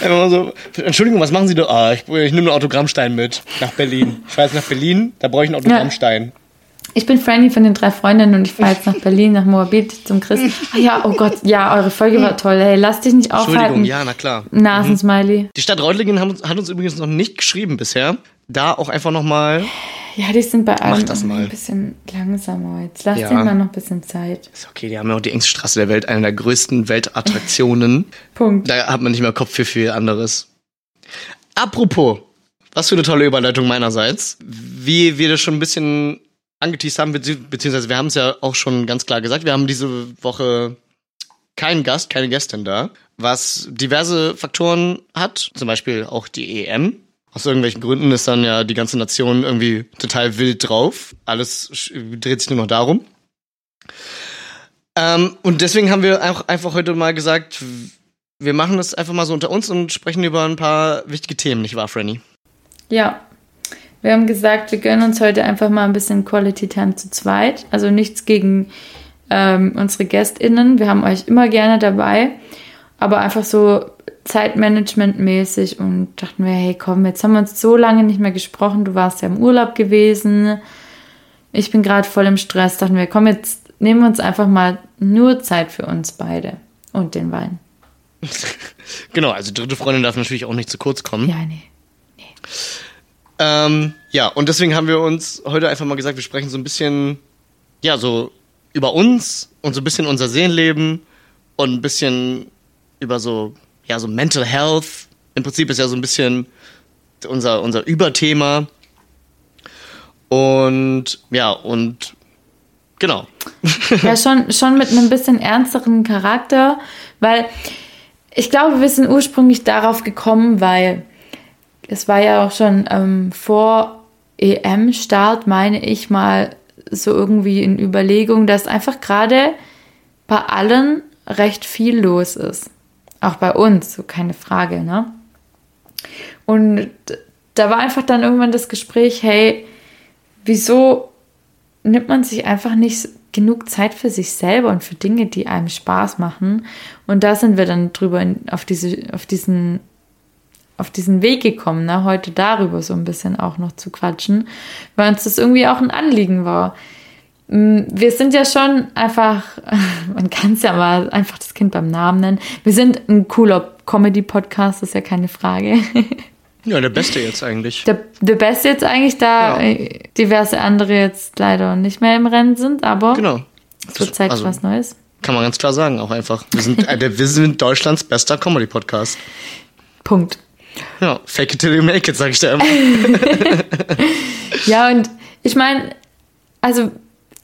So, Entschuldigung, was machen Sie da? Ah, ich, ich nehme einen Autogrammstein mit nach Berlin. Ich fahre jetzt nach Berlin, da brauche ich einen Autogrammstein. Ich bin Franny von den drei Freundinnen und ich fahre jetzt nach Berlin, nach Moabit zum Chris. Ah ja, oh Gott, ja, eure Folge war toll. Hey, lass dich nicht Entschuldigung, aufhalten. ja, na klar. Nasensmiley. Die Stadt Reutlingen hat uns übrigens noch nicht geschrieben bisher. Da auch einfach nochmal. Ja, die sind bei mal. ein bisschen langsamer. Jetzt lass Ja. denen mal noch ein bisschen Zeit. Ist okay, die haben ja auch die engste Straße der Welt, eine der größten Weltattraktionen. Punkt. Da hat man nicht mehr Kopf für viel anderes. Apropos, was für eine tolle Überleitung meinerseits. Wie wir das schon ein bisschen angeteased haben, bezieh beziehungsweise wir haben es ja auch schon ganz klar gesagt, wir haben diese Woche keinen Gast, keine Gästin da, was diverse Faktoren hat, zum Beispiel auch die EM. Aus irgendwelchen Gründen ist dann ja die ganze Nation irgendwie total wild drauf. Alles dreht sich nur noch darum. Ähm, und deswegen haben wir auch einfach heute mal gesagt, wir machen das einfach mal so unter uns und sprechen über ein paar wichtige Themen, nicht wahr, Franny? Ja. Wir haben gesagt, wir gönnen uns heute einfach mal ein bisschen Quality Time zu zweit. Also nichts gegen ähm, unsere GästInnen. Wir haben euch immer gerne dabei. Aber einfach so Zeitmanagement-mäßig und dachten wir, hey komm, jetzt haben wir uns so lange nicht mehr gesprochen. Du warst ja im Urlaub gewesen. Ich bin gerade voll im Stress. Dachten wir, komm, jetzt nehmen wir uns einfach mal nur Zeit für uns beide und den Wein. Genau, also dritte Freundin darf natürlich auch nicht zu kurz kommen. Ja, nee. Ähm, ja, und deswegen haben wir uns heute einfach mal gesagt, wir sprechen so ein bisschen, ja, so über uns und so ein bisschen unser Seelenleben und ein bisschen über so, ja, so Mental Health. Im Prinzip ist ja so ein bisschen unser, unser Überthema. Und ja, und genau. Ja, schon, schon mit einem bisschen ernsteren Charakter, weil ich glaube, wir sind ursprünglich darauf gekommen, weil es war ja auch schon ähm, vor EM-Start, meine ich mal, so irgendwie in Überlegung, dass einfach gerade bei allen recht viel los ist. Auch bei uns, so keine Frage, ne? Und da war einfach dann irgendwann das Gespräch, hey, wieso nimmt man sich einfach nicht genug Zeit für sich selber und für Dinge, die einem Spaß machen. Und da sind wir dann drüber auf, diese, auf, diesen, auf diesen Weg gekommen, ne? heute darüber so ein bisschen auch noch zu quatschen, weil uns das irgendwie auch ein Anliegen war. Mm, Wir sind ja schon einfach, man kann es ja mal einfach das Kind beim Namen nennen. Wir sind ein cooler Comedy-Podcast, ist ja keine Frage. Ja, der Beste jetzt eigentlich. Der, der Beste jetzt eigentlich, da Ja. äh, diverse andere jetzt leider nicht mehr im Rennen sind, aber Genau. es wird Zeit Also- was Neues. Kann man ganz klar sagen, auch einfach. Wir sind, äh, der- wir sind Deutschlands bester Comedy-Podcast. Punkt. Ja, fake it till you make it, sag ich da immer. Ja, und ich meine, also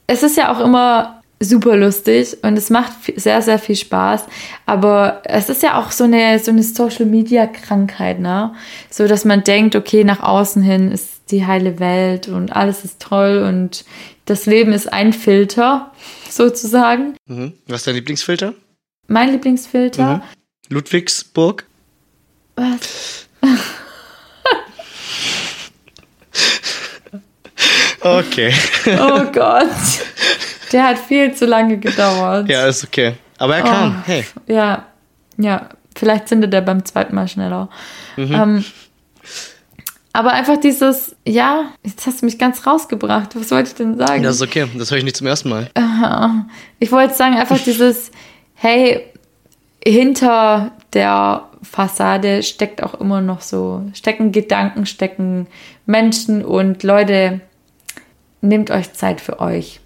es ist ja auch immer super lustig und es macht sehr, sehr viel Spaß. Aber es ist ja auch so eine, so eine Social-Media-Krankheit, ne? So, dass man denkt, okay, nach außen hin ist die heile Welt und alles ist toll und das Leben ist ein Filter, sozusagen. Mhm. Was ist dein Lieblingsfilter? Mein Lieblingsfilter. Ludwigsburg? Was? Okay. Oh Gott. Der hat viel zu lange gedauert. ja, ist okay. Aber er kam. Oh. Hey. Ja, ja, vielleicht zündet er beim zweiten Mal schneller. Mhm. Ähm, aber einfach dieses, ja, jetzt hast du mich ganz rausgebracht. Was wollte ich denn sagen? Das ist okay. Das höre ich nicht zum ersten Mal. Ich wollte sagen, einfach dieses, hey, hinter der Fassade steckt auch immer noch so, stecken Gedanken, stecken Menschen und Leute, nehmt euch Zeit für euch.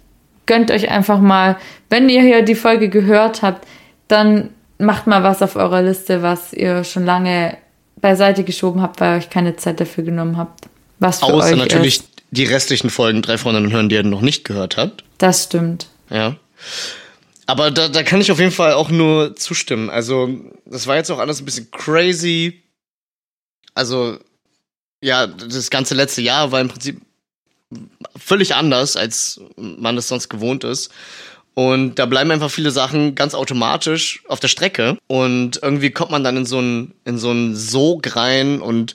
Gönnt euch einfach mal, wenn ihr hier die Folge gehört habt, dann macht mal was auf eurer Liste, was ihr schon lange beiseite geschoben habt, weil ihr euch keine Zeit dafür genommen habt. Was für Außer euch natürlich ist. die restlichen Folgen drei Freundinnen hören, die ihr noch nicht gehört habt. Das stimmt. Ja. Aber da, da kann ich auf jeden Fall auch nur zustimmen. Also, das war jetzt auch alles ein bisschen crazy. Also, ja, das ganze letzte Jahr war im Prinzip völlig anders, als man es sonst gewohnt ist. Und da bleiben einfach viele Sachen ganz automatisch auf der Strecke. Und irgendwie kommt man dann in so einen, in so einen Sog rein und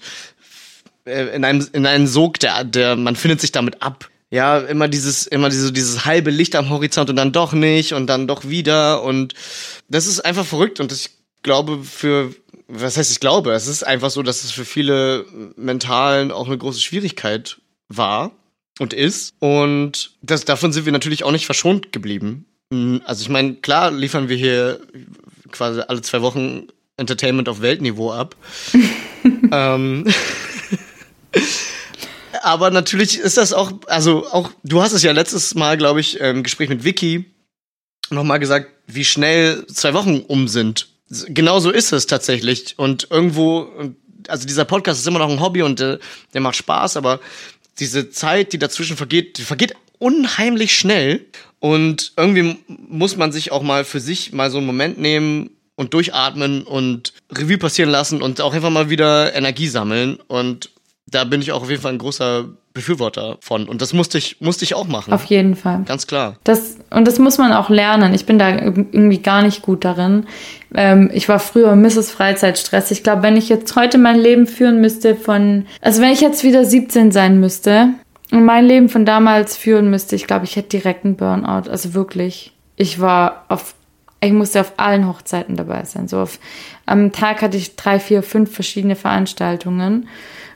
äh, in einen, in einen Sog, der, der, man findet sich damit ab. Ja, immer dieses, immer diese, dieses halbe Licht am Horizont und dann doch nicht und dann doch wieder. Und das ist einfach verrückt. Und ich glaube, für, was heißt ich glaube? Es ist einfach so, dass es für viele Mentalen auch eine große Schwierigkeit war und ist. Und das, davon sind wir natürlich auch nicht verschont geblieben. Mm, Also ich meine, klar liefern wir hier quasi alle zwei Wochen Entertainment auf Weltniveau ab. ähm, aber natürlich ist das auch, also auch, du hast es ja letztes Mal, glaube ich, im Gespräch mit Vicky nochmal gesagt, wie schnell zwei Wochen um sind. Genau so ist es tatsächlich. Und irgendwo, also dieser Podcast ist immer noch ein Hobby und der, der macht Spaß, aber diese Zeit, die dazwischen vergeht, die vergeht unheimlich schnell. Und irgendwie muss man sich auch mal für sich mal so einen Moment nehmen und durchatmen und Revue passieren lassen und auch einfach mal wieder Energie sammeln. Und da bin ich auch auf jeden Fall ein großer Befürworter von. Und das musste ich, musste ich auch machen. Auf jeden Fall. Ganz klar. Das, und das muss man auch lernen. Ich bin da irgendwie gar nicht gut darin. Ähm, ich war früher Mrs. Freizeitstress. Ich glaube, wenn ich jetzt heute mein Leben führen müsste von, also wenn ich jetzt wieder 17 sein müsste und mein Leben von damals führen müsste, ich glaube, ich hätte direkt einen Burnout. Also wirklich. Ich war auf, ich musste auf allen Hochzeiten dabei sein. So auf, am Tag hatte ich drei, vier, fünf verschiedene Veranstaltungen.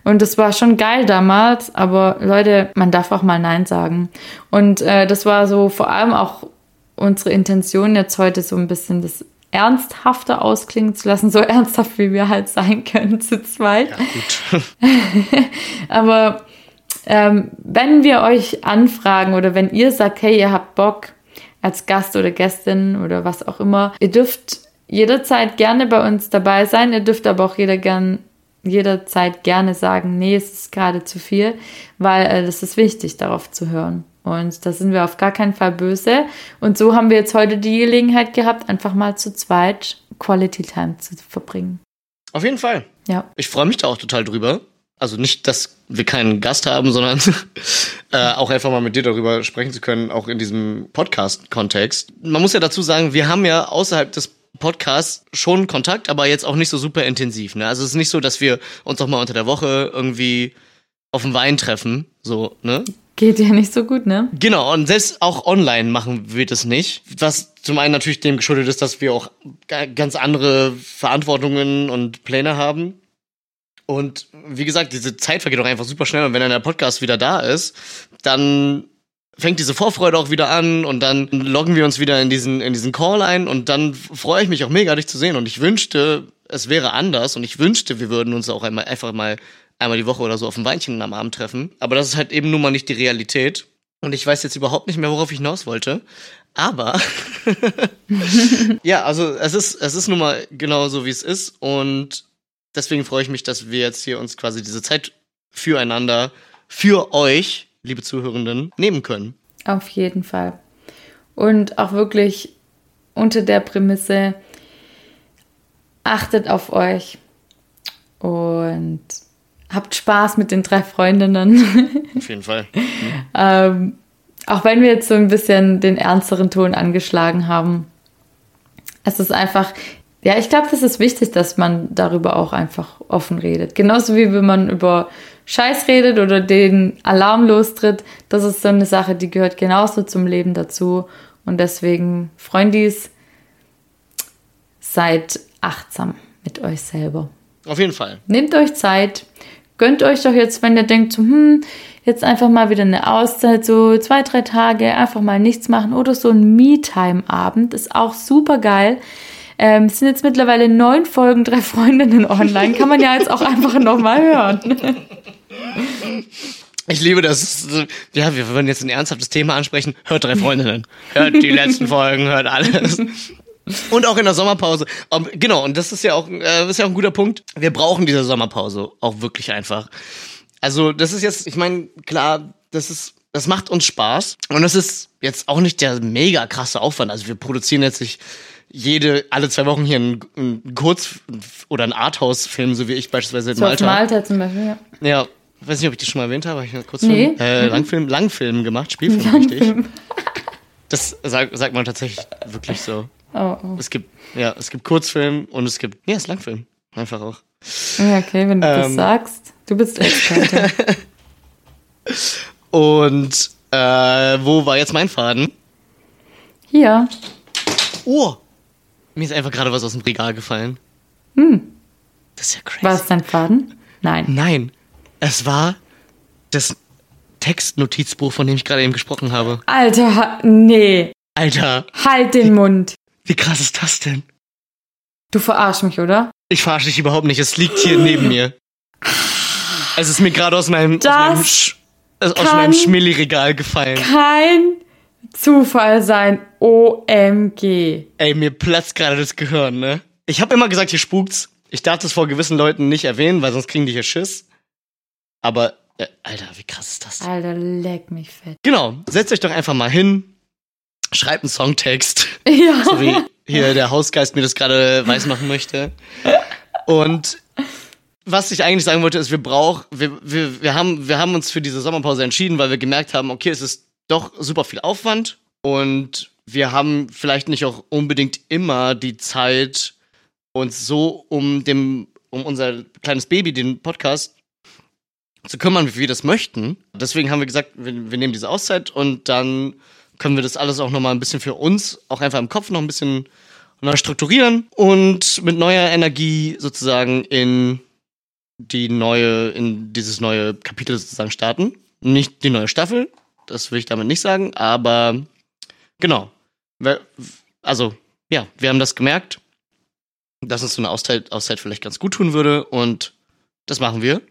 Und das war schon geil damals, aber Leute, man darf auch mal Nein sagen. Und äh, das war so vor allem auch unsere Intention, jetzt heute so ein bisschen das ernsthafter ausklingen zu lassen, so ernsthaft wie wir halt sein können zu zweit. Ja. Aber ähm, wenn wir euch anfragen oder wenn ihr sagt, hey, ihr habt Bock als Gast oder Gästin oder was auch immer, ihr dürft jederzeit gerne bei uns dabei sein. Ihr dürft aber auch jeder gern, jederzeit gerne sagen, nee, es ist gerade zu viel, weil äh, das ist wichtig, darauf zu hören. Und da sind wir auf gar keinen Fall böse. Und so haben wir jetzt heute die Gelegenheit gehabt, einfach mal zu zweit Quality Time zu verbringen. Auf jeden Fall. Ja. Ich freue mich da auch total drüber. Also nicht, dass wir keinen Gast haben, sondern äh, auch einfach mal mit dir darüber sprechen zu können, auch in diesem Podcast-Kontext. Man muss ja dazu sagen, wir haben ja außerhalb des Podcasts schon Kontakt, aber jetzt auch nicht so super intensiv. Ne? Also es ist nicht so, dass wir uns auch mal unter der Woche irgendwie auf dem Wein treffen. So, ne? Geht ja nicht so gut, ne? Genau, und selbst auch online machen wir das nicht. Was zum einen natürlich dem geschuldet ist, dass wir auch ga- ganz andere Verantwortungen und Pläne haben. Und wie gesagt, diese Zeit vergeht auch einfach super schnell. Und wenn dann der Podcast wieder da ist, dann fängt diese Vorfreude auch wieder an und dann loggen wir uns wieder in diesen, in diesen Call ein und dann freue ich mich auch mega, dich zu sehen. Und ich wünschte, es wäre anders und ich wünschte, wir würden uns auch einmal einfach mal einmal die Woche oder so auf ein Weinchen am Abend treffen. Aber das ist halt eben nun mal nicht die Realität. Und ich weiß jetzt überhaupt nicht mehr, worauf ich hinaus wollte. Aber ja, also es ist, es ist nun mal genau so, wie es ist. Und deswegen freue ich mich, dass wir jetzt hier uns quasi diese Zeit füreinander, für euch, liebe Zuhörenden, nehmen können. Auf jeden Fall. Und auch wirklich unter der Prämisse, achtet auf euch und habt Spaß mit den drei Freundinnen. Auf jeden Fall. ähm, auch wenn wir jetzt so ein bisschen den ernsteren Ton angeschlagen haben. Es ist einfach, ja, ich glaube, das ist wichtig, dass man darüber auch einfach offen redet. Genauso wie wenn man über Scheiß redet oder den Alarm lostritt. Das ist so eine Sache, die gehört genauso zum Leben dazu. Und deswegen, Freundis, seid achtsam mit euch selber. Auf jeden Fall. Nehmt euch Zeit. Gönnt euch doch jetzt, wenn ihr denkt, so, hm, jetzt einfach mal wieder eine Auszeit, so zwei, drei Tage, einfach mal nichts machen oder so ein Me-Time-Abend ist auch super geil. Ähm, es sind jetzt mittlerweile neun Folgen, drei Freundinnen online. Kann man ja jetzt auch einfach nochmal hören. Ich liebe das. Ja, wir wollen jetzt ein ernsthaftes Thema ansprechen. Hört drei Freundinnen. Hört die letzten Folgen, hört alles. Und auch in der Sommerpause. Um, genau, und das ist ja auch, äh, ist ja auch ein guter Punkt. Wir brauchen diese Sommerpause auch wirklich einfach. Also, das ist jetzt, ich meine, klar, das ist, das macht uns Spaß. Und das ist jetzt auch nicht der mega krasse Aufwand. Also, wir produzieren jetzt nicht jede, alle zwei Wochen hier einen, einen Kurz- oder einen Arthouse-Film, so wie ich beispielsweise in Malta. Malta zum Beispiel, ja. Ja, weiß nicht, ob ich das schon mal erwähnt habe, habe ich einen kurz Nee. äh, Langfilm, Langfilm gemacht, Spielfilm richtig. Das sagt, sagt man tatsächlich wirklich so. Oh, oh. Es gibt, ja, es gibt Kurzfilm und es gibt, ja, es ist Langfilm. Einfach auch. Ja, okay, wenn du das Ähm. sagst. Du bist Experte. Und äh, wo war jetzt mein Faden? Hier. Oh! Mir ist einfach gerade was aus dem Regal gefallen. Hm. Das ist ja crazy. War es dein Faden? Nein. Nein. Es war das Textnotizbuch, von dem ich gerade eben gesprochen habe. Alter, nee. Alter, Halt den Mund. wie krass ist das denn? Du verarsch mich, oder? Ich verarsche dich überhaupt nicht. Es liegt hier neben mir. Es ist mir gerade aus meinem, aus Das meinem, Sch aus meinem Schmilli-Regal gefallen. Kein Zufall sein. OMG. Ey, mir platzt gerade das Gehirn, ne? Ich habe immer gesagt, hier spukt's. Ich darf das vor gewissen Leuten nicht erwähnen, weil sonst kriegen die hier Schiss. Aber, äh, Alter, wie krass ist das? denn? Alter, leck mich fett. Genau, setzt euch doch einfach mal hin, schreibt einen Songtext, Ja. so wie hier der Hausgeist mir das gerade weismachen möchte. Und was ich eigentlich sagen wollte, ist, wir brauchen, wir, wir, wir, haben, wir haben uns für diese Sommerpause entschieden, weil wir gemerkt haben, okay, es ist doch super viel Aufwand und wir haben vielleicht nicht auch unbedingt immer die Zeit, uns so um dem, um unser kleines Baby, den Podcast, zu kümmern, wie wir das möchten. Deswegen haben wir gesagt, wir, wir nehmen diese Auszeit und dann können wir das alles auch nochmal ein bisschen für uns, auch einfach im Kopf noch ein bisschen neu strukturieren und mit neuer Energie sozusagen in die neue, in dieses neue Kapitel sozusagen starten. Nicht die neue Staffel, das will ich damit nicht sagen, aber genau. Also, ja, wir haben das gemerkt, dass uns so eine Auszeit, Auszeit vielleicht ganz gut tun würde und das machen wir.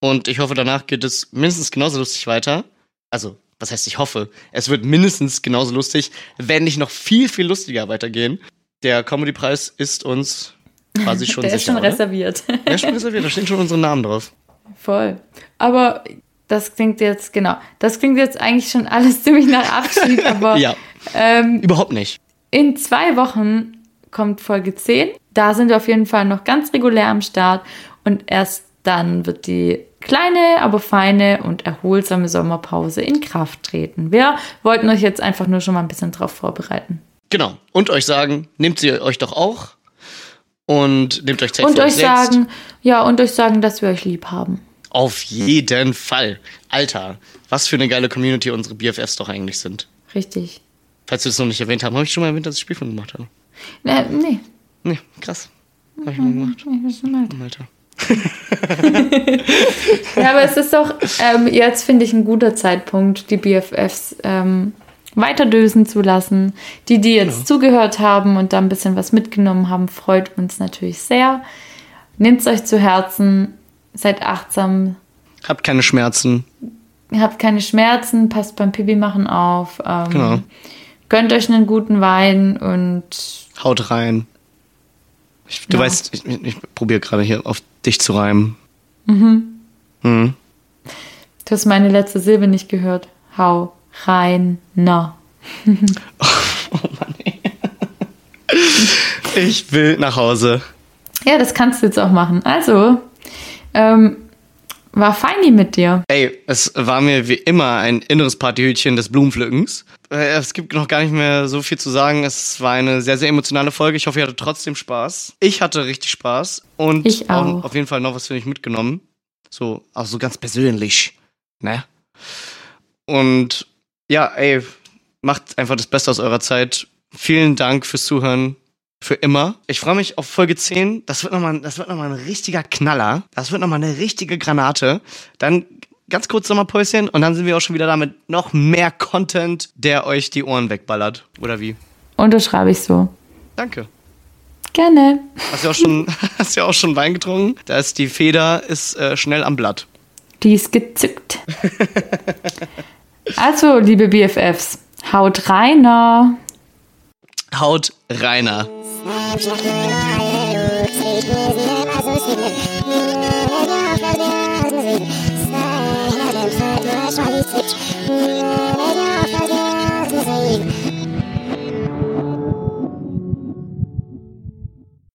Und ich hoffe, danach geht es mindestens genauso lustig weiter. Also, was heißt, ich hoffe, es wird mindestens genauso lustig, wenn nicht noch viel, viel lustiger weitergehen. Der Comedy-Preis ist uns quasi schon Der sicher. ist schon oder? reserviert. Der ist schon reserviert, da stehen schon unsere Namen drauf. Voll. Aber das klingt jetzt, genau, das klingt jetzt eigentlich schon alles ziemlich nach Abschied, aber Ja, ähm, überhaupt nicht. in zwei Wochen kommt Folge 10. Da sind wir auf jeden Fall noch ganz regulär am Start und erst dann wird die kleine, aber feine und erholsame Sommerpause in Kraft treten. Wir wollten euch jetzt einfach nur schon mal ein bisschen drauf vorbereiten. Genau. Und euch sagen, nehmt sie euch doch auch. Und nehmt euch Zeit Und für euch euch selbst. sagen, ja, und euch sagen, dass wir euch lieb haben. Auf jeden Fall. Alter, was für eine geile Community unsere BFFs doch eigentlich sind. Richtig. Falls wir das noch nicht erwähnt haben, habe ich schon mal erwähnt, dass ich Spielfilm gemacht habe. Äh, nee. Nee, krass. Habe ich mal gemacht. Alter. Ja, aber es ist doch ähm, jetzt, finde ich, ein guter Zeitpunkt, die BFFs ähm, weiterdösen zu lassen. Die, die jetzt zugehört haben und da ein bisschen was mitgenommen haben, freut uns natürlich sehr. Nehmt es euch zu Herzen, seid achtsam, Habt keine Schmerzen. habt keine Schmerzen, passt beim Pipi machen auf. Ähm, Genau. Gönnt euch einen guten Wein und Haut rein. Ich, du Ja. weißt, ich, ich, ich probiere gerade hier auf dich zu reimen. Mhm. du hast meine letzte Silbe nicht gehört. Hau rein, na. Ich will nach Hause. Ja, das kannst du jetzt auch machen. Also, ähm, war feini mit dir. Ey, es war mir wie immer ein inneres Partyhütchen des Blumenpflückens. Äh, Es gibt noch gar nicht mehr so viel zu sagen. Es war eine sehr, sehr emotionale Folge. Ich hoffe, ihr hattet trotzdem Spaß. Ich hatte richtig Spaß. Und Ich auch. auf jeden Fall noch was für mich mitgenommen. So, auch so ganz persönlich. Ne? Und ja, ey, macht einfach das Beste aus eurer Zeit. Vielen Dank fürs Zuhören. Für immer. Ich freue mich auf Folge 10. Das wird nochmal, nochmal ein richtiger Knaller. Das wird nochmal eine richtige Granate. Dann ganz kurz Sommerpäuschen und dann sind wir auch schon wieder da mit noch mehr Content, der euch die Ohren wegballert. Oder wie? Unterschreibe ich so. Danke. Gerne. Hast du auch schon, hast du auch schon Wein getrunken? Da ist die Feder ist äh, schnell am Blatt. Die ist gezückt. also, liebe BFFs, haut reiner. Haut reiner. Magic, I hate you. Take me, never so